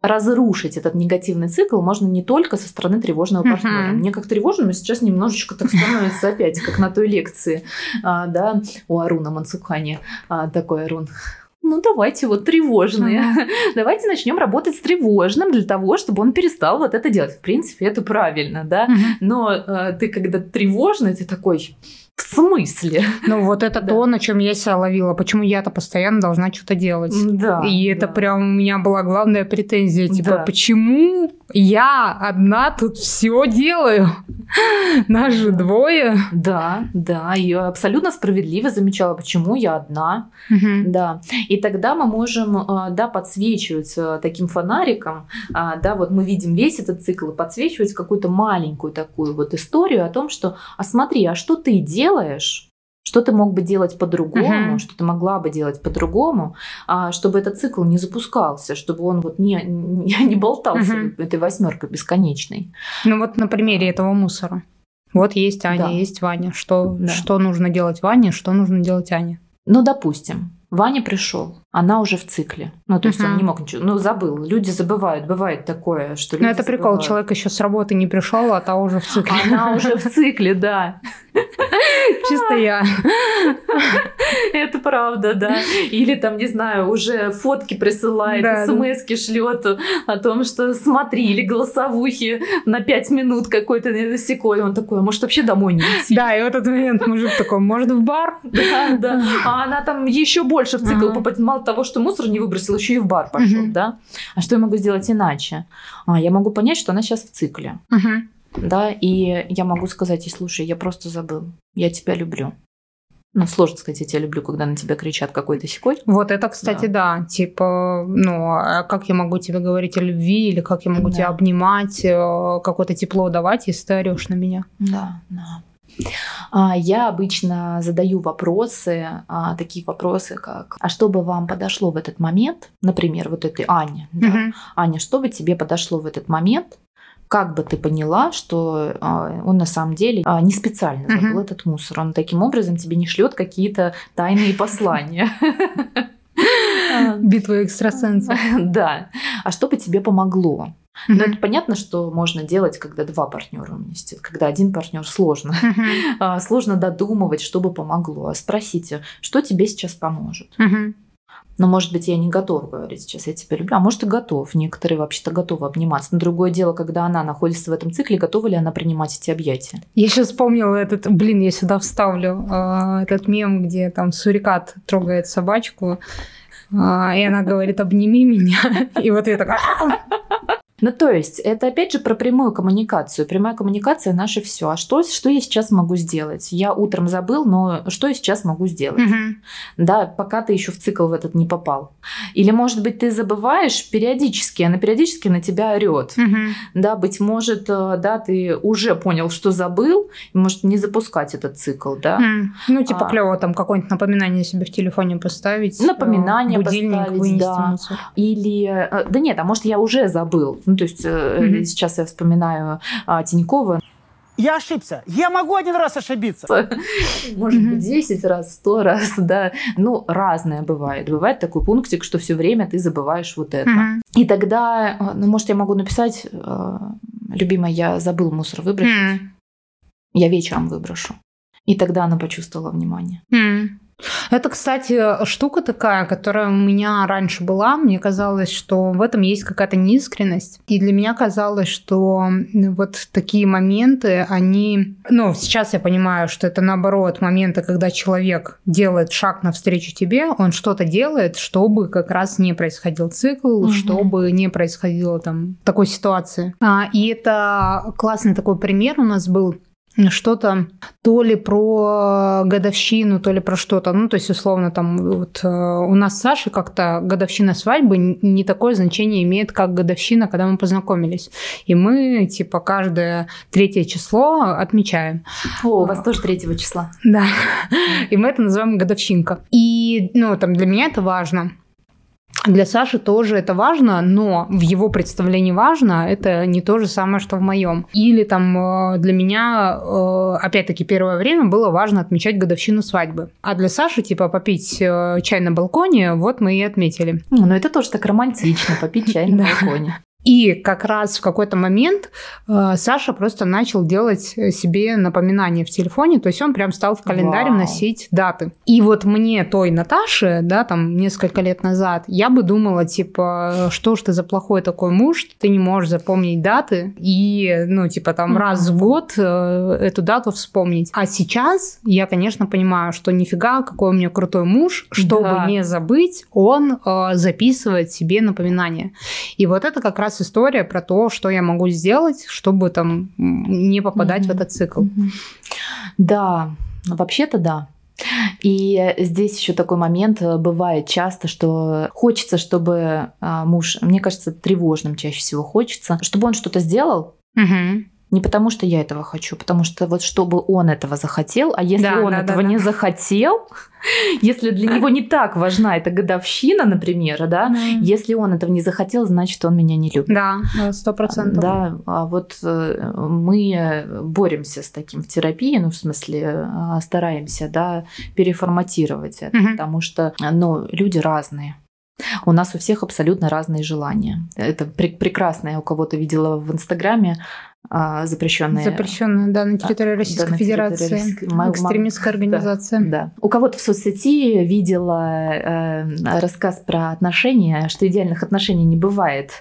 разрушить этот негативный цикл можно не только со стороны тревожного партнера. Мне как тревожному сейчас немножечко так становится опять, как на той лекции, а, да, у Аруна Мансукхани. А, такой Арун. Ну, давайте вот тревожные. Давайте начнем работать с тревожным для того, чтобы он перестал вот это делать. В принципе, это правильно, да. Мгм. Но э, ты когда тревожный, ты такой, в смысле? Ну вот это Да. то, на чем я себя ловила. Почему я-то постоянно должна что-то делать? Да. И это да. прям у меня была главная претензия. Типа, Да. почему я одна тут все делаю? Нас же двое. Да, да, ее абсолютно справедливо замечала, почему я одна, Мгм. да. И тогда мы можем, э, да, подсвечивать э, таким фонариком, а, да, вот мы видим весь этот цикл и подсвечивать какую-то маленькую такую вот историю о том, что, а смотри, а что ты делаешь? Что ты мог бы делать по-другому, Мгм. что ты могла бы делать по-другому, а, чтобы этот цикл не запускался, чтобы он вот не, не, не болтался Мгм. этой восьмеркой бесконечной. Ну вот на примере этого мусора. Вот есть Аня, Да. есть Ваня. Что, Да. что нужно делать Ване, что нужно делать Ане? Ну, допустим, Ваня пришел, она уже в цикле. Ну, то есть он Мгм. не мог ничего. Ну, забыл. Люди забывают. Бывает такое, что люди Ну это прикол, забывают. человек еще с работы не пришел, а та уже в цикле. Она уже в цикле, да. Чисто я. Это правда, да. Или там, не знаю, уже фотки присылает, Да, да. смс-ки шлет о том, что смотри, или голосовухи на пять минут какой-то секой. Он такой, а может вообще домой не идти? Да, и в этот момент мужик такой, может в бар? Да, да. А она там еще больше в цикл попадет. Мало того, что мусор не выбросил, еще и в бар пошел, Мгм. да. А что я могу сделать иначе? А, я могу понять, что она сейчас в цикле, Мгм. да, и я могу сказать ей, слушай, я просто забыл, я тебя люблю. Ну, сложно сказать, я тебя люблю, когда на тебя кричат какой-то секой. Вот это, кстати, да. Типа, ну, а как я могу тебе говорить о любви, или как я могу Да. тебя обнимать, э, какое-то тепло давать, если ты орешь на меня? Да, да. А, я обычно задаю вопросы, а, такие вопросы, как «А что бы вам подошло в этот момент?» Например, вот этой Ане. Да? Мгм. «Аня, что бы тебе подошло в этот момент?» Как бы ты поняла, что а, он на самом деле не специально забыл Мгм. этот мусор? Он таким образом тебе не шлет какие-то тайные послания. Битва экстрасенсов. Да. А что бы тебе помогло? Мгм. это понятно, что можно делать, когда два партнера вместе. Когда один партнер сложно. А, Сложно додумывать, что бы помогло. А Спросите, что тебе сейчас поможет? Но, может быть, я не готов говорить сейчас, я тебя люблю. А может, и готов. Некоторые вообще-то готовы обниматься. Но другое дело, когда она находится в этом цикле, готова ли она принимать эти объятия? Я сейчас вспомнила этот, блин, я сюда вставлю а, этот мем, где там сурикат трогает собачку, а, и она говорит, обними меня. И вот я такая... Ну, то есть, это опять же про прямую коммуникацию. Прямая коммуникация наше все. А что, что я сейчас могу сделать? Я утром забыл, но что я сейчас могу сделать? Мгм. Да, пока ты еще в цикл в этот не попал. Или, может быть, ты забываешь периодически, она периодически на тебя орет. Мгм. Да, быть может, э, да, ты уже понял, что забыл, и может не запускать этот цикл, да. М. Ну, типа А. клево там какое-нибудь напоминание себе в телефоне поставить. Напоминание э, будильник поставить, вынести да. мусор. Или, э, да нет, а может, я уже забыл. Ну, то есть Мгм. сейчас я вспоминаю а, Тинькова, Я ошибся. Я могу один раз ошибиться. может быть, 10 раз, 100 раз, да. Ну, разное бывает. Бывает такой пунктик, что все время ты забываешь вот это. Мгм. И тогда, э, ну, может, я могу написать, э, любимая, я забыл мусор выбросить, М. я вечером выброшу. И тогда она почувствовала внимание. М. Это, кстати, штука такая, которая у меня раньше была. Мне казалось, что в этом есть какая-то неискренность. И для меня казалось, что вот такие моменты, они... Ну, сейчас я понимаю, что это наоборот моменты, когда человек делает шаг навстречу тебе, он что-то делает, чтобы как раз не происходил цикл, Мгм. чтобы не происходило там такой ситуации. А, и это классный такой пример у нас был что-то то ли про годовщину, то ли про что-то. Ну, то есть, условно, там вот э, у нас с Сашей как-то годовщина свадьбы не такое значение имеет, как годовщина, когда мы познакомились. И мы, типа, каждое третье число отмечаем. О, у вас тоже 3 числа. Да. И мы это называем годовщинка. И, ну, там, для меня это важно. Для Саши тоже это важно, но в его представлении важно это не то же самое, что в моем. Или там э, для меня, э, опять-таки, первое время было важно отмечать годовщину свадьбы. А для Саши, типа, попить э, чай на балконе, вот мы и отметили. Ну, это тоже так романтично, попить чай на балконе. И как раз в какой-то момент э, Саша просто начал делать э, себе напоминания в телефоне, то есть он прям стал в календарь Вау. носить даты. И вот мне, той Наташе, да, там несколько лет назад, я бы думала, типа, что ж ты за плохой такой муж, что ты не можешь запомнить даты и, ну, типа, там Мгм. раз в год э, эту дату вспомнить. А сейчас я, конечно, понимаю, что нифига, какой у меня крутой муж, чтобы Да. не забыть, он э, записывает себе напоминания. И вот это как раз история про то, что я могу сделать, чтобы там не попадать Мгм. в этот цикл. Мгм. Да, ну, вообще-то да. И здесь еще такой момент э, бывает часто, что хочется, чтобы а, муж, мне кажется, тревожным чаще всего хочется, чтобы он что-то сделал, Мгм. Не потому что я этого хочу, потому что вот чтобы он этого захотел, а если Да, он да, этого да, не да. захотел, если для него не так важна эта годовщина, например, да, если он этого не захотел, значит он меня не любит. Да, сто процентов. Да, а вот э, мы боремся с таким в терапии, ну, в смысле, э, стараемся, да, переформатировать это, Мгм. потому что, ну, люди разные. У нас у всех абсолютно разные желания. Это пре- прекрасно. Я у кого-то видела в Инстаграме а, запрещенные Запрещенная, да, на территории Российской на территории Федерации. Мама- Экстремистская организация. да. У кого-то в соцсети видела э, рассказ про отношения, что идеальных отношений не бывает,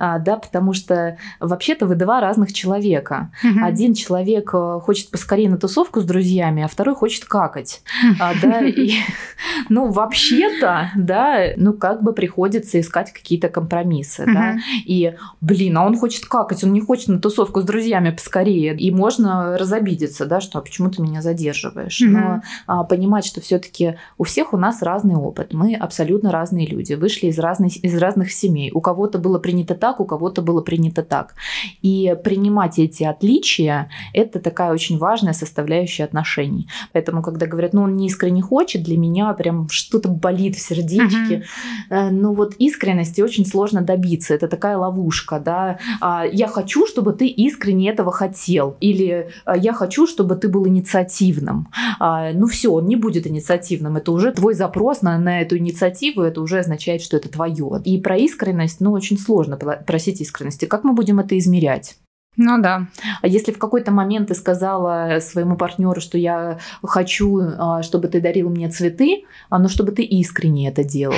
А, да, потому что вообще-то вы два разных человека. Мгм. Один человек э, хочет поскорее на тусовку с друзьями, а второй хочет какать, А, да, и, ну вообще-то, да, ну как бы приходится искать какие-то компромиссы, да, Мгм. и, блин, а он хочет какать, он не хочет на тусовку с друзьями, друзьями поскорее. И можно разобидеться, да, что а почему ты меня задерживаешь. Mm-hmm. Но а, понимать, что все-таки у всех у нас разный опыт. Мы абсолютно разные люди. Вышли из, разных из разных семей. У кого-то было принято так, у кого-то было принято так. И принимать эти отличия – это такая очень важная составляющая отношений. Поэтому, когда говорят, ну, он не искренне хочет, для меня прям что-то болит в сердечке. Mm-hmm. Ну, вот искренности очень сложно добиться. Это такая ловушка, да. А, я хочу, чтобы ты искренне этого хотел. Или а, я хочу, чтобы ты был инициативным. Ну, все, он не будет инициативным. Это уже твой запрос на, на эту инициативу, это уже означает, что это твое. И про искренность, ну, очень сложно просить искренности. Как мы будем это измерять? Ну да. А если в какой-то момент ты сказала своему партнеру, что я хочу, а, чтобы ты дарил мне цветы, а, но чтобы ты искренне это делал.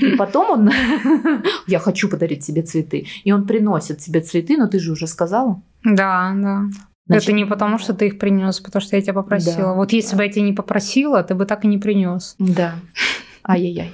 И потом он, я хочу подарить тебе цветы, и он приносит тебе цветы, но ты же уже сказала. Да, да. Значит, это не потому, что ты их принес, потому что я тебя попросила. Да, вот если бы я тебя не попросила, ты бы так и не принес. Да. Ай-яй-яй.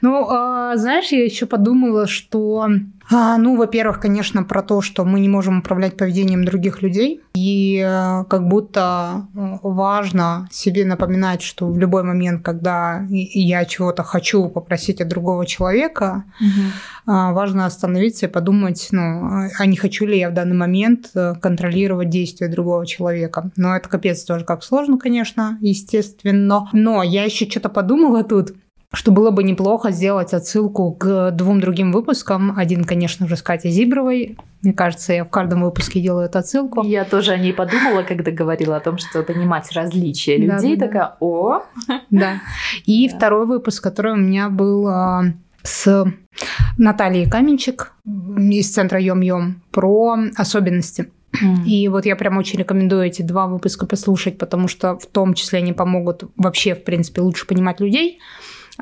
Ну, а, знаешь, я еще подумала, что а, ну, во-первых, конечно, про то, что мы не можем управлять поведением других людей. И э, как будто э, важно себе напоминать, что в любой момент, когда я чего-то хочу попросить от другого человека, угу. важно остановиться и подумать, ну, а не хочу ли я в данный момент э, контролировать действия другого человека. Но это капец тоже как сложно, конечно, естественно. Но я еще что-то подумала тут что было бы неплохо сделать отсылку к двум другим выпускам. Один, конечно же, с Катей Зибровой. Мне кажется, я в каждом выпуске делаю эту отсылку. Я тоже о ней подумала, когда говорила о том, что понимать различия людей. Да, да, такая, о! Да. И да. второй выпуск, который у меня был а, с Натальей Каменчик из центра Йом-Йом про особенности. И вот я прям очень рекомендую эти два выпуска послушать, потому что в том числе они помогут вообще, в принципе, лучше понимать людей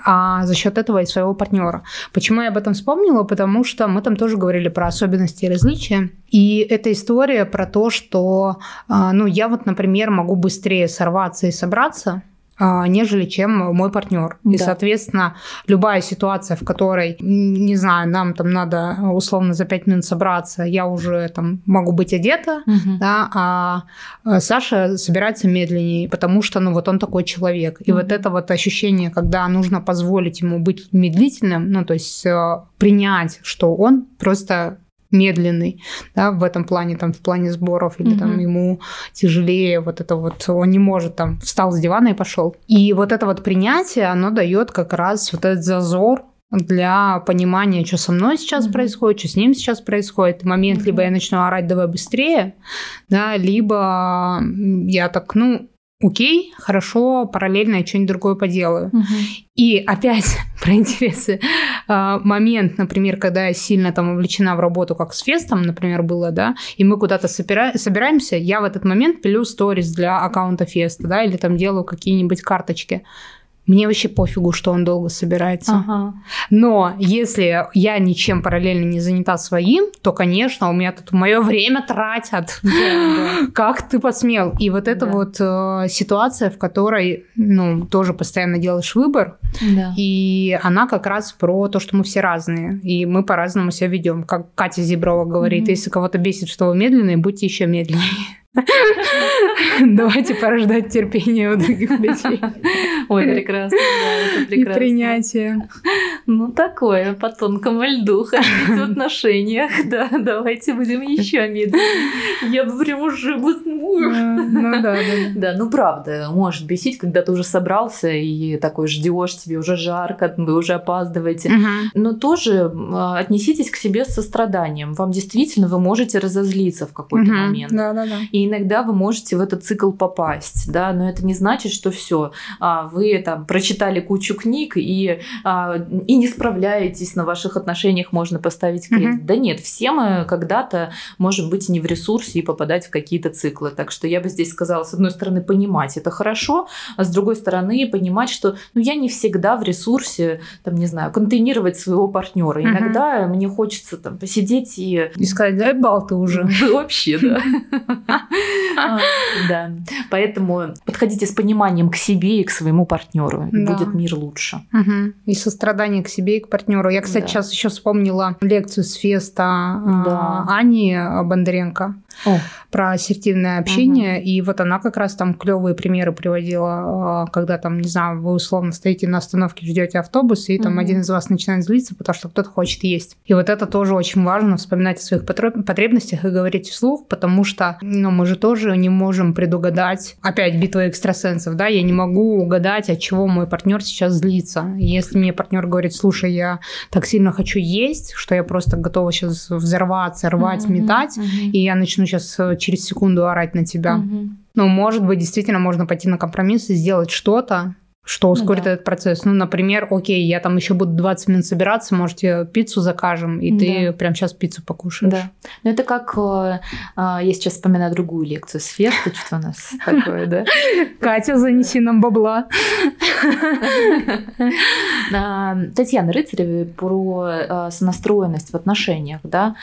а за счет этого и своего партнера. Почему я об этом вспомнила? Потому что мы там тоже говорили про особенности и различия. И эта история про то, что, а, ну, я вот, например, могу быстрее сорваться и собраться, нежели чем мой партнер. Да. И, соответственно, любая ситуация, в которой, не знаю, нам там надо условно за пять минут собраться, я уже там могу быть одета, угу. да, а, а Саша собирается медленнее, потому что, ну, вот он такой человек. И угу. вот это вот ощущение, когда нужно позволить ему быть медлительным, ну, то есть э, принять, что он просто медленный, да, в этом плане, там, в плане сборов, или угу. там ему тяжелее, вот это вот, он не может, там, встал с дивана и пошел. И вот это вот принятие, оно дает как раз вот этот зазор для понимания, что со мной сейчас mm-hmm. происходит, что с ним сейчас происходит. момент, mm-hmm. либо я начну орать, давай быстрее, да, либо я так, ну, окей, хорошо, параллельно я что-нибудь другое поделаю. Угу. И опять про интересы. А, момент, например, когда я сильно там увлечена в работу, как с фестом, например, было, да, и мы куда-то собира- собираемся, я в этот момент пилю сторис для аккаунта феста, да, или там делаю какие-нибудь карточки. Мне вообще пофигу, что он долго собирается. Ага. Но если я ничем параллельно не занята своим, то, конечно, у меня тут мое время тратят. Да, да. Как ты посмел? И вот эта да. вот э, ситуация, в которой, ну, тоже постоянно делаешь выбор, да. и она как раз про то, что мы все разные, и мы по-разному себя ведем. Как Катя Зиброва говорит, mm-hmm. если кого-то бесит, что вы медленные, будьте еще медленнее. Давайте порождать терпение у других людей. Ой, прекрасно, да, это прекрасно. И принятие. Ну, такое, по тонкому льду ходить в отношениях. Да, давайте будем еще медленнее. Я бы прям уже... Ну да, да. Да, ну правда, может бесить, когда ты уже собрался и такой ждешь, тебе уже жарко, вы уже опаздываете. Но тоже отнеситесь к себе с состраданием. Вам действительно, вы можете разозлиться в какой-то момент. Да, да, да. И иногда вы можете в этот цикл попасть, да, но это не значит, что все, а, вы там прочитали кучу книг и, а, и не справляетесь, на ваших отношениях можно поставить крест. Да нет, все мы когда-то можем быть не в ресурсе и попадать в какие-то циклы. Так что я бы здесь сказала, с одной стороны, понимать это хорошо, а с другой стороны, понимать, что ну, я не всегда в ресурсе, там, не знаю, контейнировать своего партнера. Иногда мне хочется там посидеть и... И сказать, дай бал ты уже. Вообще, да. Да. Поэтому подходите с пониманием к себе и к своему партнеру. И будет мир лучше. И сострадание к себе и к партнеру. Я, кстати, сейчас еще вспомнила лекцию с феста а, Ани Бондаренко. О. про ассертивное общение, угу. и вот она как раз там клевые примеры приводила, а, когда там, не знаю, вы условно стоите на остановке, ждете автобус, и там угу. один из вас начинает злиться, потому что кто-то хочет есть. И вот это тоже очень важно, вспоминать о своих потребностях и говорить вслух, потому что, ну, мы же тоже не можем предугадать, опять битва экстрасенсов, да, я не могу угадать, от чего мой партнер сейчас злится. Если мне партнер говорит, слушай, я так сильно хочу есть, что я просто готова сейчас взорваться, рвать, mm-hmm, метать, mm-hmm. и я начну сейчас э, через секунду орать на тебя. Mm-hmm. Ну, может быть, действительно можно пойти на компромисс и сделать что-то, что ускорит ну, да. этот процесс. Ну, например, окей, я там еще буду 20 минут собираться, может, я пиццу закажем, и да. ты прям сейчас пиццу покушаешь. Да. Ну, это как, э, а, я сейчас вспоминаю другую лекцию с Феста, что у нас такое, да? Катя, занеси нам бабла. А, Татьяна Рыцарева про а, сонастроенность в отношениях, да,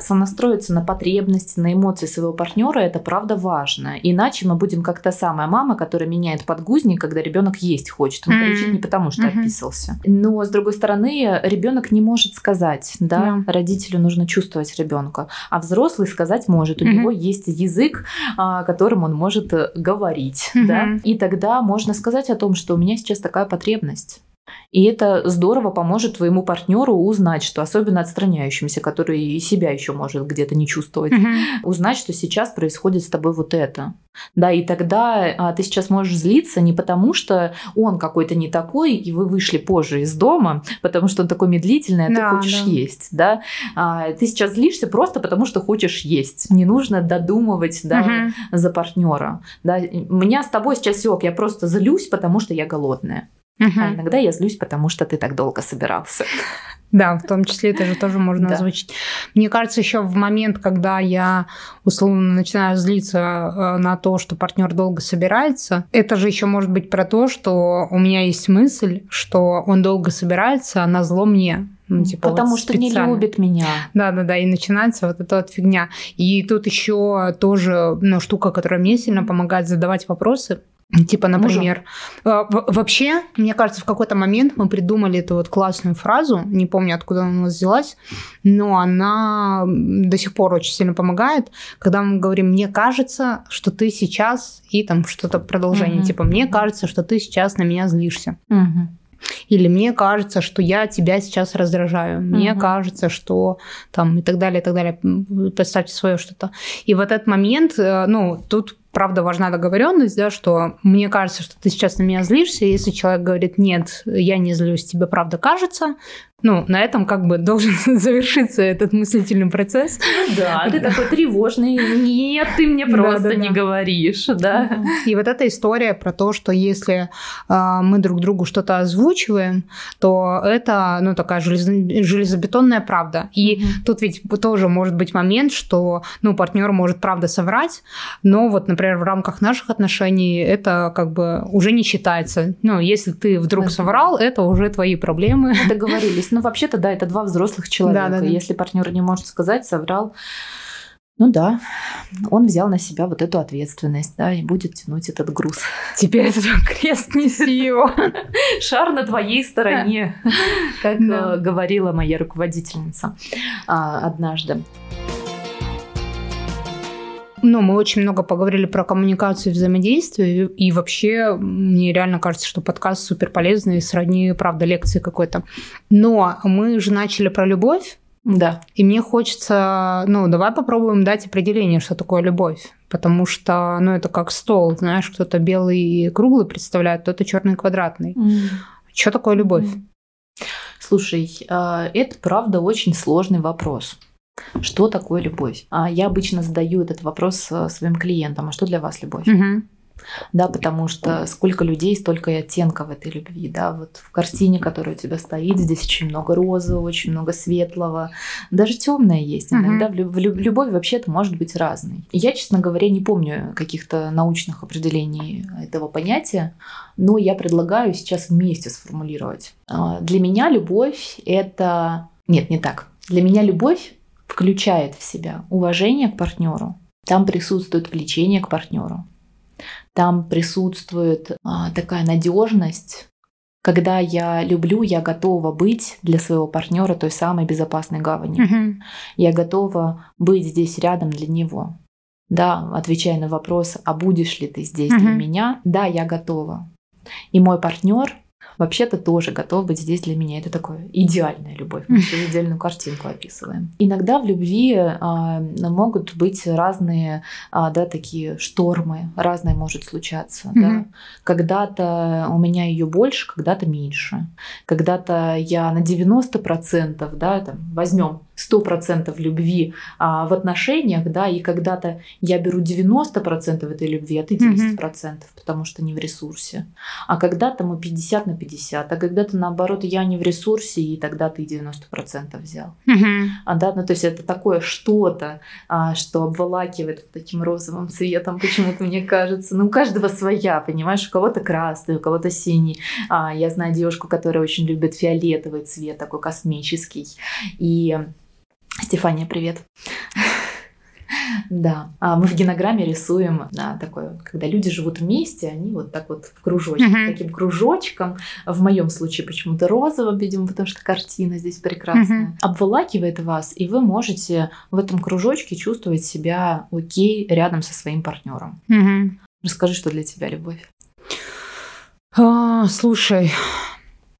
сонастроиться на потребности, на эмоции своего партнера, это правда важно. Иначе мы будем как та самая мама, которая меняет подгузник, когда ребенок ест есть хочет. Он mm-hmm. кричит не потому, что mm-hmm. описался. Но с другой стороны, ребенок не может сказать, да, yeah. родителю нужно чувствовать ребенка, а взрослый сказать может. У mm-hmm. него есть язык, а, которым он может э, говорить, mm-hmm. да. И тогда можно сказать о том, что у меня сейчас такая потребность. И это здорово поможет твоему партнеру узнать, что особенно отстраняющимся, который и себя еще может где-то не чувствовать, угу. узнать, что сейчас происходит с тобой вот это. Да, и тогда а, ты сейчас можешь злиться не потому, что он какой-то не такой, и вы вышли позже из дома, потому что он такой медлительный, а да, ты хочешь да. есть, да. А, ты сейчас злишься просто потому, что хочешь есть. Не нужно додумывать, да, угу. за партнера. Да. У меня с тобой сейчас все, я просто злюсь, потому что я голодная. Угу. А иногда я злюсь, потому что ты так долго собирался. Да, в том числе это же тоже можно да. озвучить. Мне кажется, еще в момент, когда я условно начинаю злиться э, на то, что партнер долго собирается, это же еще может быть про то, что у меня есть мысль, что он долго собирается, а на зло мне. Ну, типа Потому вот что не любит меня. Да, да, да. И начинается вот эта вот фигня. И тут еще тоже ну, штука, которая мне сильно помогает задавать вопросы. Типа, например, Мужа. вообще, мне кажется, в какой-то момент мы придумали эту вот классную фразу, не помню, откуда она у нас взялась, но она до сих пор очень сильно помогает, когда мы говорим, мне кажется, что ты сейчас, и там что-то продолжение, угу. типа, мне кажется, что ты сейчас на меня злишься. Угу. Или мне кажется, что я тебя сейчас раздражаю. Мне угу. кажется, что там и так далее, и так далее. Представьте свое что-то. И вот этот момент, э, ну, тут правда важна договоренность, да, что мне кажется, что ты сейчас на меня злишься, если человек говорит, нет, я не злюсь, тебе правда кажется, ну, на этом как бы должен завершиться этот мыслительный процесс. Ну да, ты такой тревожный. Нет, ты мне просто да, да, не да. говоришь, да. И вот эта история про то, что если э, мы друг другу что-то озвучиваем, то это, ну, такая железо железобетонная правда. И тут ведь тоже может быть момент, что, ну, партнер может правда соврать, но вот, например, в рамках наших отношений это как бы уже не считается. Ну, если ты вдруг соврал, это уже твои проблемы. Договорились ну, вообще-то, да, это два взрослых человека. Да, да, да. Если партнер не может сказать, соврал, ну да, он взял на себя вот эту ответственность, да, и будет тянуть этот груз. Теперь этот крест неси его. Шар на твоей стороне, как. Э, говорила моя руководительница а, однажды. Ну, мы очень много поговорили про коммуникацию и взаимодействие, и вообще мне реально кажется, что подкаст супер полезный, сродни, правда, лекции какой-то. Но мы же начали про любовь, да. И мне хочется, ну, давай попробуем дать определение, что такое любовь. Потому что, ну, это как стол, знаешь, кто-то белый и круглый представляет, кто-то черный и квадратный. Mm. Что такое любовь? Слушай, а, это правда очень сложный вопрос. Что такое любовь? А я обычно задаю этот вопрос э, своим клиентам. А что для вас любовь? Угу. Да, потому что сколько людей, столько и оттенков этой любви. Да, вот в картине, которая у тебя стоит, здесь очень много розового, очень много светлого, даже темное есть. Иногда uh-huh. в, люб- любовь вообще-то может быть разной. Я, честно говоря, не помню каких-то научных определений этого понятия, но я предлагаю сейчас вместе сформулировать. А, для меня любовь это... Нет, не так. Для меня любовь включает в себя уважение к партнеру, там присутствует влечение к партнеру, там присутствует а, такая надежность, Когда я люблю, я готова быть для своего партнера той самой безопасной гаванью. Мгм. Я готова быть здесь рядом для него. Да, отвечая на вопрос, а будешь ли ты здесь для Мгм. меня? Да, я готова. И мой партнер вообще-то тоже готов быть здесь для меня. Это такое идеальная любовь. Мы отдельную картинку описываем. Иногда в любви а, могут быть разные, а, да, такие штормы, разное может случаться. Да. Мгм. Когда-то у меня ее больше, когда-то меньше. Когда-то я на 90%, да, там, возьмем 100% любви а, в отношениях, да, и когда-то я беру 90% этой любви, а ты Мгм. 10%, потому что не в ресурсе. А когда-то мы 50 на 50, а когда-то наоборот я не в ресурсе, и тогда ты 90% взял. Мгм. А, да, ну то есть это такое что-то, а, что обволакивает таким розовым цветом, почему-то мне кажется. Ну, у каждого своя, понимаешь, у кого-то красный, у кого-то синий. А, я знаю девушку, которая очень любит фиолетовый цвет, такой космический. И Стефания, привет. Да, а мы в генограмме рисуем а, такое, когда люди живут вместе, они вот так вот в кружочке, Мгм. таким кружочком, в моем случае почему-то розовым, видимо, потому что картина здесь прекрасная, Мгм. обволакивает вас, и вы можете в этом кружочке чувствовать себя окей рядом со своим партнером. Мгм. Расскажи, что для тебя любовь. А, слушай,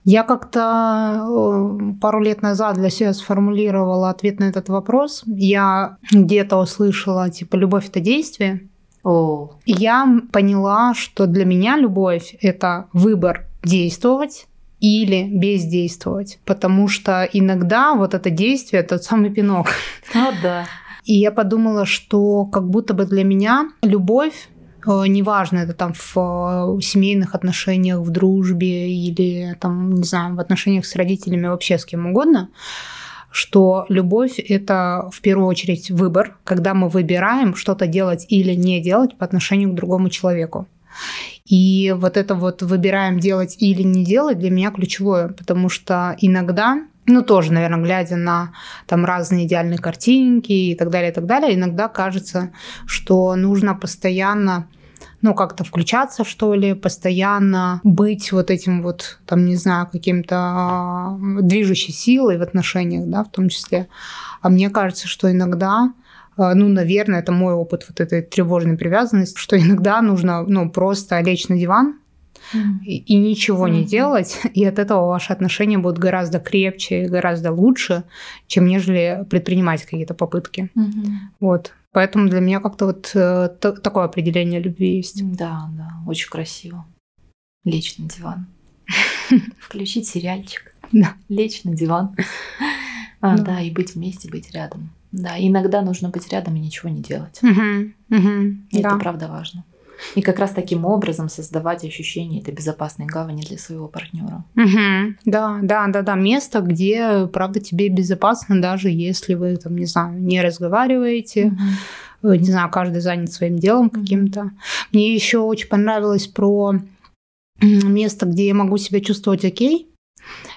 я как-то э, пару лет назад для себя сформулировала ответ на этот вопрос. Я где-то услышала, типа, любовь это действие. О, я поняла, что для меня любовь это выбор действовать или бездействовать. Потому что иногда вот это действие тот самый пинок. а, да. И я подумала, что как будто бы для меня любовь, неважно, это там в э, семейных отношениях, в дружбе или там, не знаю, в отношениях с родителями, вообще с кем угодно, что любовь — это в первую очередь выбор, когда мы выбираем что-то делать или не делать по отношению к другому человеку. И вот это вот выбираем делать или не делать для меня ключевое, потому что иногда, ну тоже, наверное, глядя на там разные идеальные картинки и так далее, и так далее, иногда кажется, что нужно постоянно ну, как-то включаться, что ли, постоянно быть вот этим вот, там, не знаю, каким-то а, движущей силой в отношениях, да, в том числе. А мне кажется, что иногда, а, ну, наверное, это мой опыт вот этой тревожной привязанности, что иногда нужно, ну, просто лечь на диван, и, и ничего не делать, и от этого ваши отношения будут гораздо крепче, гораздо лучше, чем нежели предпринимать какие-то попытки. Вот. Поэтому для меня как-то вот э, та- такое определение любви есть. Да, да, очень красиво. Лечь на диван. Включить сериальчик. Да. Лечь на диван. А, Да. Да, и быть вместе, быть рядом. Да, иногда нужно быть рядом и ничего не делать. Мгм, мгм, И да. Это правда важно. И как раз таким образом создавать ощущение этой безопасной гавани для своего партнера. Мгм. Да, да, да, да. Место, где, правда, тебе безопасно, даже если вы, там, не знаю, не разговариваете, э, не знаю, каждый занят своим делом каким-то. Мне еще очень понравилось про место, где я могу себя чувствовать окей.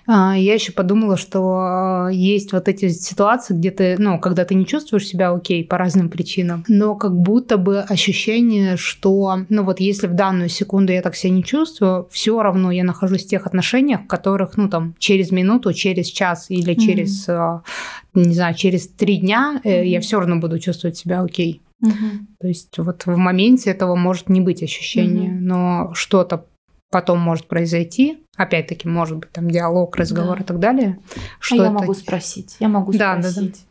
А, Я еще подумала, что а, есть вот эти ситуации, где ты, ну, когда ты не чувствуешь себя окей по разным причинам, но как будто бы ощущение, что, ну вот если в данную секунду я так себя не чувствую, все равно я нахожусь в тех отношениях, в которых, ну там, через минуту, через час или Мгм. через, а, не знаю, через три дня э, я все равно буду чувствовать себя окей. Мгм. То есть вот в моменте этого может не быть ощущения, Мгм. но что-то потом может произойти. Опять-таки, может быть, там диалог, разговор Да. и так далее. А Что я это- могу спросить. Я могу Да, да, да. спросить.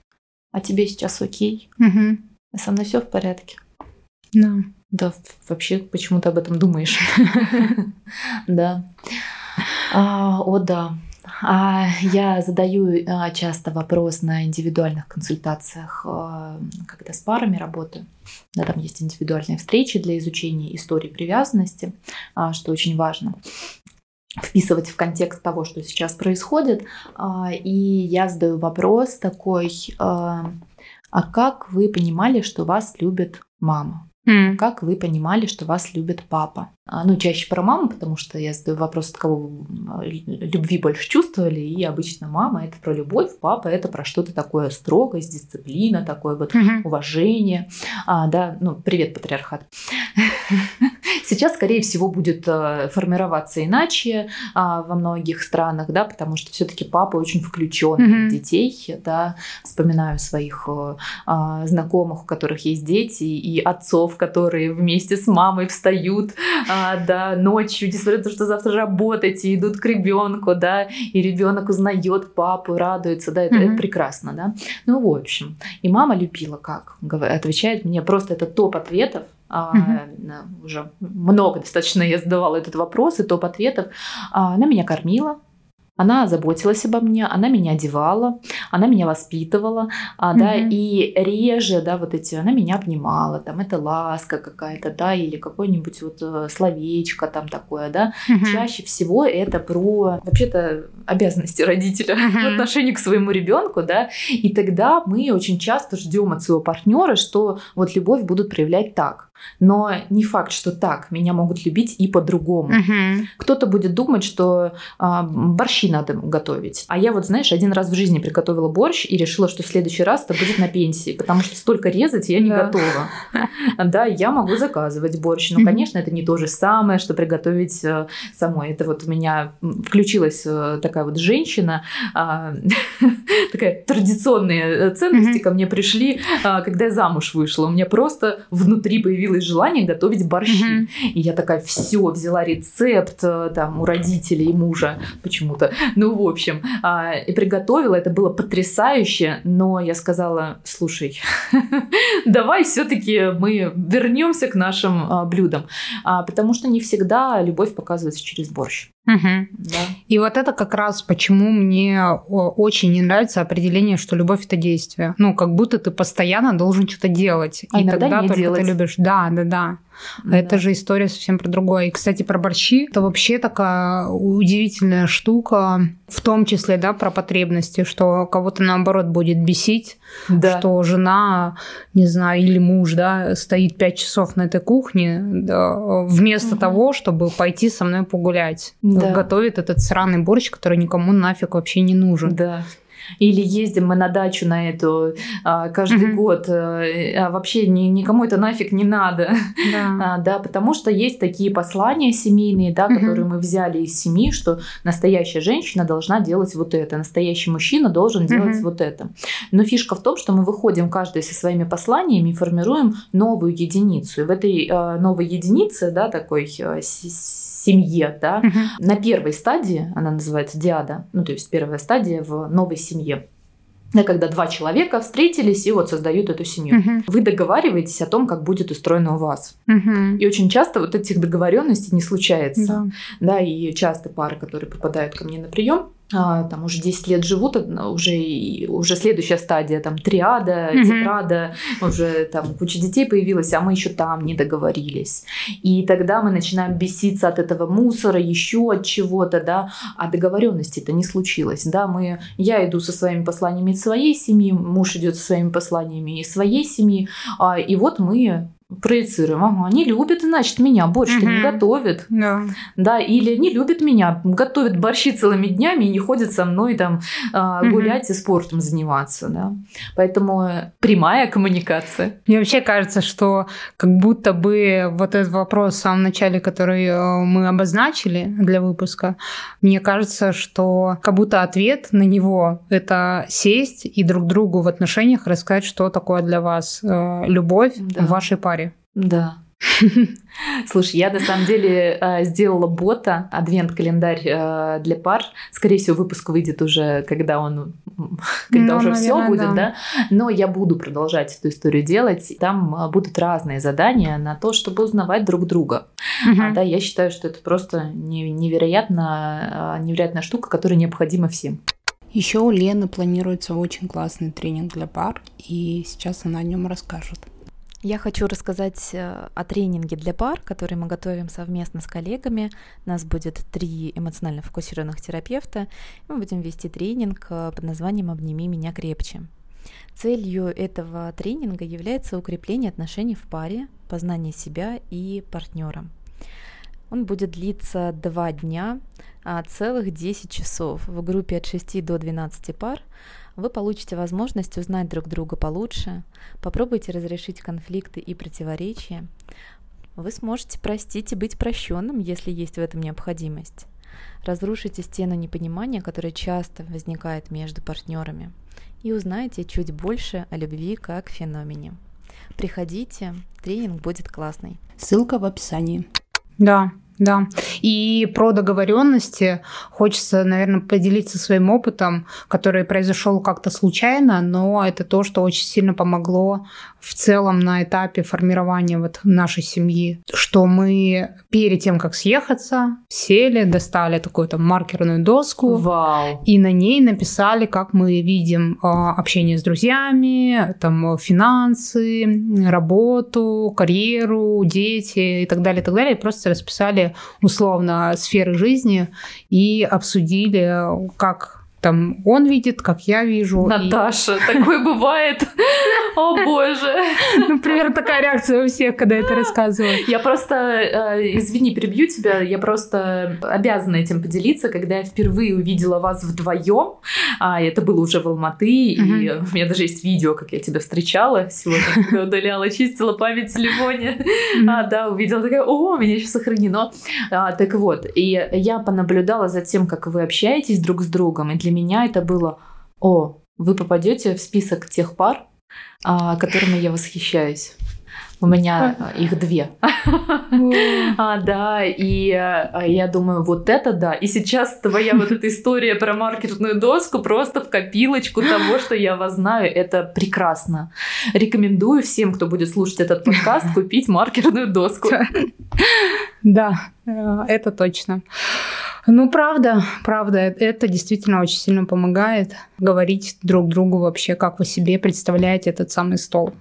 А тебе сейчас окей? Мгм. Со мной все в порядке? Да. Да, вообще, почему ты об этом думаешь? Да. А, О, да. А, Я задаю а, часто вопрос на индивидуальных консультациях, а, когда с парами работаю. Да, там есть индивидуальные встречи для изучения истории привязанности, что очень важно вписывать в контекст того, что сейчас происходит. И я задаю вопрос такой, а как вы понимали, что вас любит мама? М. Как вы понимали, что вас любит папа? А, Ну, чаще про маму, потому что я задаю вопрос, от кого любви больше чувствовали, и обычно мама это про любовь, папа это про что-то такое строгость, дисциплина, такое вот Мгм. уважение. А, да, ну, привет, патриархат. Сейчас, скорее всего, будет э, формироваться иначе а, во многих странах, да, потому что все-таки папа очень включен mm-hmm. в детей, да, вспоминаю своих э, а, знакомых, у которых есть дети, и отцов, которые вместе с мамой встают, а, да, ночью, несмотря на то, что завтра работать, и идут к ребенку, да, и ребенок узнает папу, радуется, да, это, mm-hmm. это прекрасно, да. Ну, в общем, и мама любила как, отвечает мне, просто это топ ответов, угу. уже много достаточно я задавала этот вопрос и топ ответов. А, она меня кормила, она заботилась обо мне, она меня одевала, она меня воспитывала, а, да, и реже, да, вот эти, она меня обнимала, там, это ласка какая-то, да, или какое-нибудь вот э, словечко там такое, да. Mm-hmm. Чаще всего это про, вообще-то, обязанности родителя mm-hmm. в отношении к своему ребенку, да, и тогда мы очень часто ждем от своего партнера, что вот любовь будут проявлять так. Но не факт, что так меня могут любить и по-другому. Угу. Кто-то будет думать, что а, борщи надо готовить. А я вот, знаешь, один раз в жизни приготовила борщ и решила, что в следующий раз это будет на пенсии, потому что столько резать я не да. готова. Да, я могу заказывать борщ, но, конечно, это не то же самое, что приготовить э, самой. Это вот у меня включилась э, такая вот женщина, а, такая традиционные э, ценности ко мне пришли, а, когда я замуж вышла. У меня просто внутри появилось желание готовить борщи. И я такая, все, взяла рецепт там у родителей мужа почему-то. Ну, в общем, а, и приготовила. Это было потрясающе, но я сказала, слушай, давай все-таки мы вернемся к нашим а, блюдам. А, потому что не всегда любовь показывается через борщ. Угу. Да. И вот это как раз почему мне очень не нравится определение, что любовь это действие. Ну, как будто ты постоянно должен что-то делать. А и тогда не только делать. ты любишь. Да, да, да. Да. Это же история совсем про другое. И, кстати, про борщи. Это вообще такая удивительная штука, в том числе, да, про потребности, что кого-то, наоборот, будет бесить, да. что жена, не знаю, или муж, да, стоит пять часов на этой кухне, да, вместо угу. того, чтобы пойти со мной погулять. Да. Готовит этот сраный борщ, который никому нафиг вообще не нужен. Да. Или ездим мы на дачу на эту а, каждый mm-hmm. год, э, а вообще ни, никому это нафиг не надо. Да. А, да, потому что есть такие послания семейные, да, mm-hmm. которые мы взяли из семьи, что настоящая женщина должна делать вот это, настоящий мужчина должен делать mm-hmm. вот это. Но фишка в том, что мы выходим каждый со своими посланиями и формируем новую единицу. И в этой э, новой единице, да, такой э, семье, да. Угу. На первой стадии, она называется диада, ну то есть первая стадия в новой семье. Да, когда два человека встретились и вот создают эту семью. Угу. Вы договариваетесь о том, как будет устроено у вас. Угу. И очень часто вот этих договоренностей не случается. Да. да, и часто пары, которые попадают ко мне на прием, там уже 10 лет живут, уже, уже следующая стадия, там триада, mm-hmm. тетрада, уже там куча детей появилась, а мы еще там не договорились. И тогда мы начинаем беситься от этого мусора, еще от чего-то, да, а договоренности это не случилось, да, мы, я иду со своими посланиями своей семьи, муж идет со своими посланиями своей семьи, а, и вот мы проецируем. Ага, не любит, значит, меня борщ-то угу. не готовит. Да. да. Или не любит меня, готовит борщи целыми днями и не ходит со мной там угу. гулять и спортом заниматься. Да. Поэтому прямая коммуникация. Мне вообще кажется, что как будто бы вот этот вопрос в самом начале, который э, мы обозначили для выпуска, мне кажется, что как будто ответ на него — это сесть и друг другу в отношениях рассказать, что такое для вас э, любовь да. в вашей паре. Да. Слушай, я на самом деле э, сделала бота, адвент-календарь э, для пар. Скорее всего, выпуск выйдет уже, когда он, когда ну, уже все будет, да. да. Но я буду продолжать эту историю делать. Там э, будут разные задания на то, чтобы узнавать друг друга. Угу. А, да, я считаю, что это просто невероятно, невероятная штука, которая необходима всем. Еще у Лены планируется очень классный тренинг для пар, и сейчас она о нем расскажет. Я хочу рассказать э, о тренинге для пар, который мы готовим совместно с коллегами. Нас будет три эмоционально фокусированных терапевта. Мы будем вести тренинг э, под названием «Обними меня крепче». Целью этого тренинга является укрепление отношений в паре, познание себя и партнера. Он будет длиться два дня, а целых 10 часов в группе от 6 до 12 пар – вы получите возможность узнать друг друга получше, попробуйте разрешить конфликты и противоречия, вы сможете простить и быть прощенным, если есть в этом необходимость. Разрушите стену непонимания, которая часто возникает между партнерами, и узнаете чуть больше о любви как феномене. Приходите, тренинг будет классный. Ссылка в описании. Да, да. И про договоренности хочется, наверное, поделиться своим опытом, который произошел как-то случайно, но это то, что очень сильно помогло в целом на этапе формирования вот нашей семьи, что мы перед тем, как съехаться, сели, достали такую там маркерную доску Вау. и на ней написали, как мы видим а, общение с друзьями, там финансы, работу, карьеру, дети и так далее, и так далее. И просто расписали условно сферы жизни и обсудили, как там он видит, как я вижу. Наташа, и... такое бывает. О боже. Ну, примерно такая реакция у всех, когда это рассказываю. Я просто, э, извини, перебью тебя, я просто обязана этим поделиться, когда я впервые увидела вас вдвоем, а это было уже в Алматы, и у меня даже есть видео, как я тебя встречала сегодня, когда удаляла, чистила память в телефоне. А, да, увидела, такая, о, меня еще сохранено. А, так вот, и я понаблюдала за тем, как вы общаетесь друг с другом, и для меня это было, о, вы попадете в список тех пар, а, которыми я восхищаюсь. У меня их две. а, да, и а, я думаю, вот это да. И сейчас твоя вот эта история про маркетную доску просто в копилочку того, что я вас знаю. Это прекрасно. Рекомендую всем, кто будет слушать этот подкаст, купить маркерную доску. да, э, это точно. Ну, правда, правда, это действительно очень сильно помогает говорить друг другу вообще, как вы себе представляете этот самый стол.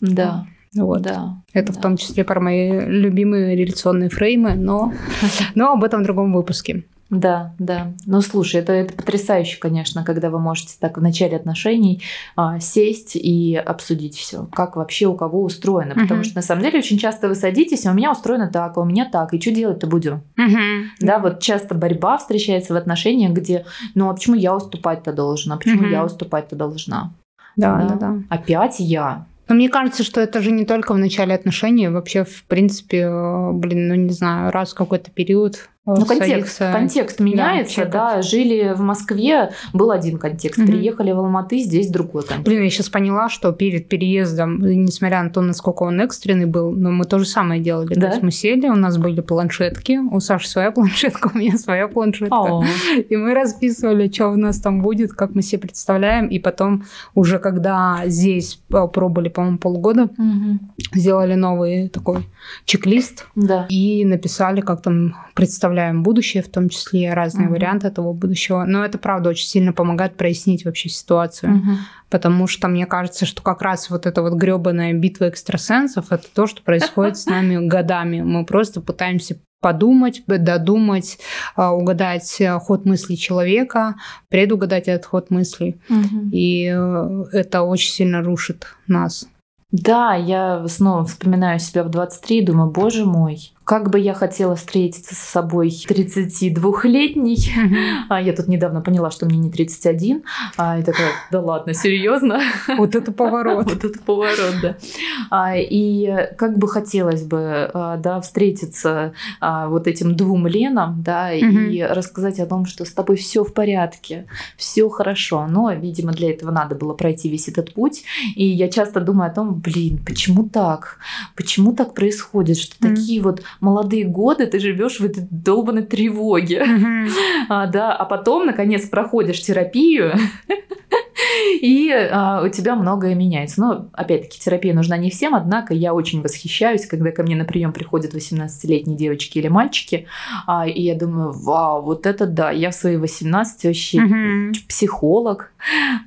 Да. Вот. Да, это да. в том числе про мои любимые реляционные фреймы, но, но об этом в другом выпуске. Да, да. Ну, слушай, это, это потрясающе, конечно, когда вы можете так в начале отношений а, сесть и обсудить все, как вообще у кого устроено. Uh-huh. Потому что на самом деле очень часто вы садитесь, а у меня устроено так, а у меня так, и что делать-то будем? Uh-huh. Да, вот часто борьба встречается в отношениях, где, ну, а почему я уступать-то должна, а почему uh-huh. я уступать-то должна? Да, да, да, да. Опять я. Но мне кажется, что это же не только в начале отношений, вообще, в принципе, э, блин, ну не знаю, раз в какой-то период ну, контекст, контекст меняется, да, да. Жили в Москве, был один контекст, угу. приехали в Алматы, здесь другой контекст. Блин, я сейчас поняла, что перед переездом, несмотря на то, насколько он экстренный был, но мы то же самое делали. Да? То есть мы сели, у нас были планшетки, у Саши своя планшетка, у меня своя планшетка. О. И мы расписывали, что у нас там будет, как мы себе представляем, и потом уже когда здесь пробовали, по-моему, полгода, угу. сделали новый такой чек-лист да. и написали, как там представляем представляем будущее, в том числе разные угу. варианты этого будущего. Но это, правда, очень сильно помогает прояснить вообще ситуацию. Угу. Потому что мне кажется, что как раз вот эта вот гребаная битва экстрасенсов это то, что происходит с нами годами. Мы просто пытаемся подумать, додумать, а, угадать ход мыслей человека, предугадать этот ход мыслей. Угу. И э, это очень сильно рушит нас. Да, я снова вспоминаю себя в 23 и думаю, боже мой, как бы я хотела встретиться с собой 32-летней. А я тут недавно поняла, что мне не 31. А, и такая, да ладно, серьезно? Вот это поворот. Вот это поворот, да. А, и как бы хотелось бы, а, да, встретиться а, вот этим двум Ленам, да, и рассказать о том, что с тобой все в порядке, все хорошо. Но, видимо, для этого надо было пройти весь этот путь. И я часто думаю о том, блин, почему так? Почему так происходит, что такие вот молодые годы ты живешь в этой долбанной тревоге. Mm-hmm. А, да, а потом, наконец, проходишь терапию, и а, у тебя многое меняется. Но, опять-таки, терапия нужна не всем, однако я очень восхищаюсь, когда ко мне на прием приходят 18-летние девочки или мальчики, а, и я думаю, вау, вот это да, я в свои 18 вообще угу. психолог,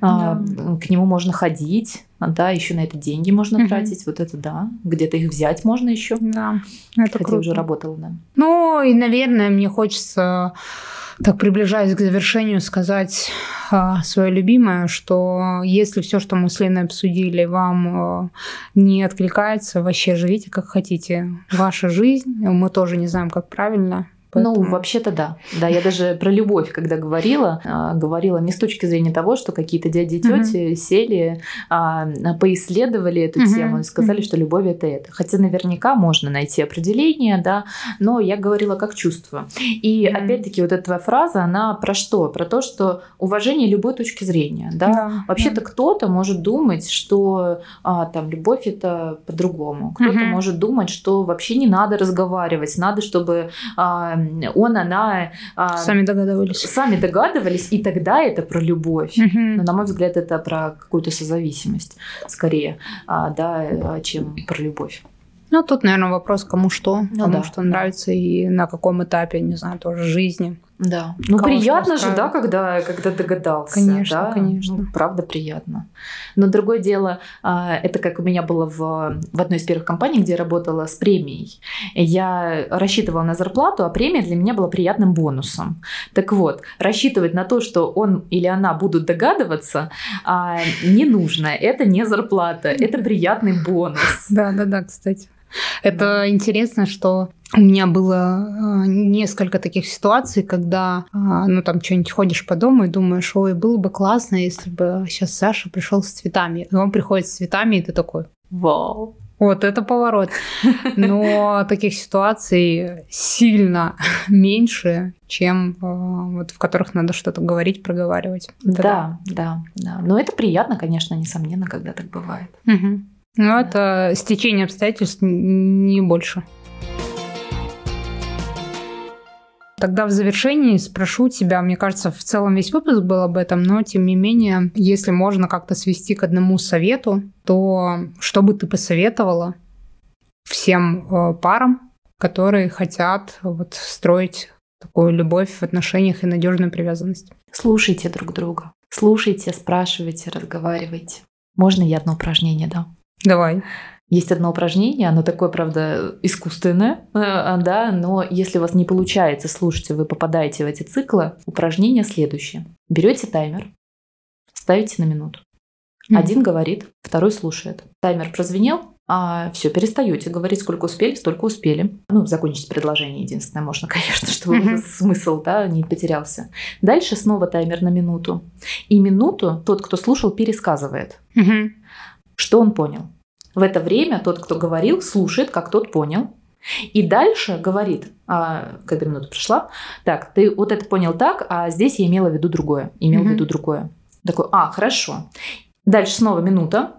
а, да. к нему можно ходить, да, еще на это деньги можно угу. тратить, вот это да, где-то их взять можно еще. Да, это Хотя круто. уже работала, да. Ну и, наверное, мне хочется так приближаясь к завершению, сказать а, свое любимое, что если все, что мы с Леной обсудили, вам а, не откликается, вообще живите как хотите. Ваша жизнь, мы тоже не знаем, как правильно, Поэтому... Ну, вообще-то да. Да, я даже про любовь, когда говорила, а, говорила не с точки зрения того, что какие-то дяди и тети сели, а, поисследовали эту Мгм. тему и сказали, что любовь это это. Хотя наверняка можно найти определение, да, но я говорила как чувство. И Мгм. опять-таки вот эта твоя фраза, она про что? Про то, что уважение любой точки зрения, да. Да, Вообще-то кто-то может думать, что а, там любовь это по-другому. Кто-то Мгм. может думать, что вообще не надо разговаривать, надо, чтобы а, он, она а, Сами догадывались. сами догадывались, и тогда это про любовь. Мгм. Но, на мой взгляд, это про какую-то созависимость скорее, а, да, а, чем про любовь. Ну, тут, наверное, вопрос, кому что, Ну кому да, что да. нравится и на каком этапе, не знаю, тоже жизни. Да. Ну, приятно же, да, когда, когда догадался. Конечно, да? конечно. Ну, правда, приятно. Но другое дело, а, это как у меня было в, в одной из первых компаний, где я работала с премией. Я рассчитывала на зарплату, а премия для меня была приятным бонусом. Так вот, рассчитывать на то, что он или она будут догадываться, а, не нужно. Это не зарплата, это приятный бонус. Да, да, да, кстати. Это интересно, что у меня было э, несколько таких ситуаций, когда, э, ну, там, что-нибудь ходишь по дому и думаешь, ой, было бы классно, если бы сейчас Саша пришел с цветами. И он приходит с цветами, и ты такой, Вау. вот это поворот. Но таких ситуаций сильно меньше, чем э, вот в которых надо что-то говорить, проговаривать. Это Да, да, да. Но это приятно, конечно, несомненно, когда так бывает. Мгм. Ну, это стечение обстоятельств не больше. Тогда в завершении спрошу тебя, мне кажется, в целом весь выпуск был об этом, но тем не менее, если можно как-то свести к одному совету, то что бы ты посоветовала всем э, парам, которые хотят вот строить такую любовь в отношениях и надежную привязанность? Слушайте друг друга. Слушайте, спрашивайте, разговаривайте. Можно я одно упражнение дам? Давай. Есть одно упражнение, оно такое, правда, искусственное, э, да, но если у вас не получается слушать, вы попадаете в эти циклы, упражнение следующее. Берете таймер, ставите на минуту. Один говорит, второй слушает. Таймер прозвенел, а все, перестаете говорить, сколько успели, столько успели. Ну, закончить предложение единственное можно, конечно, чтобы смысл да, не потерялся. Дальше снова таймер на минуту. И минуту тот, кто слушал, пересказывает, что он понял. В это время тот, кто говорил, слушает, как тот понял. И дальше говорит, а, когда минута прошла, так, ты вот это понял так, а здесь я имела в виду другое, имел в Мгм. виду другое. Такой, а, хорошо. Дальше снова минута.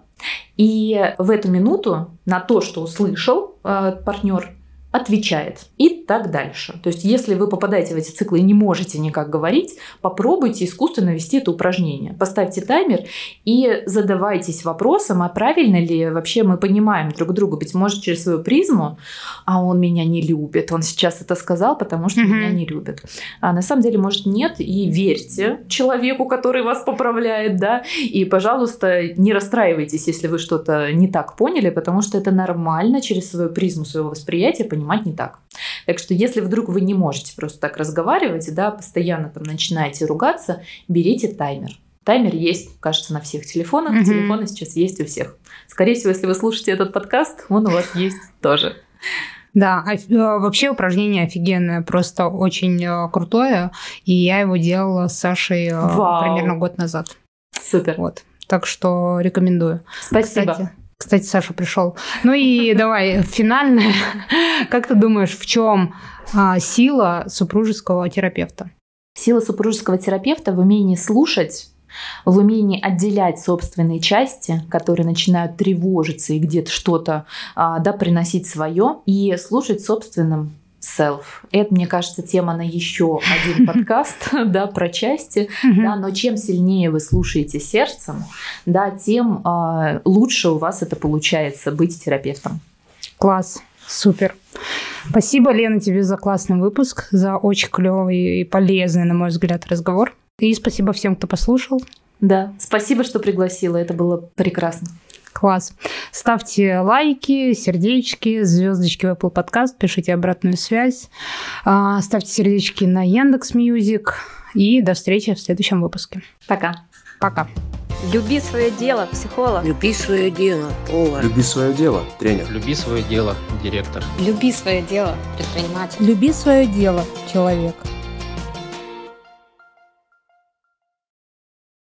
И в эту минуту на то, что услышал партнер, отвечает и так дальше. То есть, если вы попадаете в эти циклы и не можете никак говорить, попробуйте искусственно вести это упражнение. Поставьте таймер и задавайтесь вопросом, а правильно ли вообще мы понимаем друг друга. Быть может, через свою призму, а он меня не любит, он сейчас это сказал, потому что Мгм. меня не любит. А на самом деле, может, нет, и верьте человеку, который вас поправляет, да, и, пожалуйста, не расстраивайтесь, если вы что-то не так поняли, потому что это нормально через свою призму своего восприятия понимать не так. Так что, если вдруг вы не можете просто так разговаривать, да, постоянно там начинаете ругаться, берите таймер. Таймер есть, кажется, на всех телефонах. Мгм. Телефоны сейчас есть у всех. Скорее всего, если вы слушаете этот подкаст, он у вас есть тоже. Да, э, вообще упражнение офигенное, просто очень э, крутое, и я его делала с Сашей э, Вау. примерно год назад. Супер. Вот, так что рекомендую. Спасибо. Кстати, кстати, Саша пришел. Ну и давай финальное. Как ты думаешь, в чем сила супружеского терапевта? Сила супружеского терапевта в умении слушать, в умении отделять собственные части, которые начинают тревожиться и где-то что-то а, да, приносить свое, и слушать собственным self. Это, мне кажется, тема на еще один подкаст, да, про части, да, но чем сильнее вы слушаете сердцем, да, тем а, лучше у вас это получается быть терапевтом. Класс, супер. Спасибо, Лена, тебе за классный выпуск, за очень клевый и полезный, на мой взгляд, разговор. И спасибо всем, кто послушал. Да, спасибо, что пригласила, это было прекрасно. Класс. Ставьте лайки, сердечки, звездочки в Apple Podcast, пишите обратную связь, а, ставьте сердечки на Яндекс Music и до встречи в следующем выпуске. Пока. Пока. Люби свое дело, психолог. Люби свое дело, повар. Люби свое дело, тренер. Люби свое дело, директор. Люби свое дело, предприниматель. Люби свое дело, человек.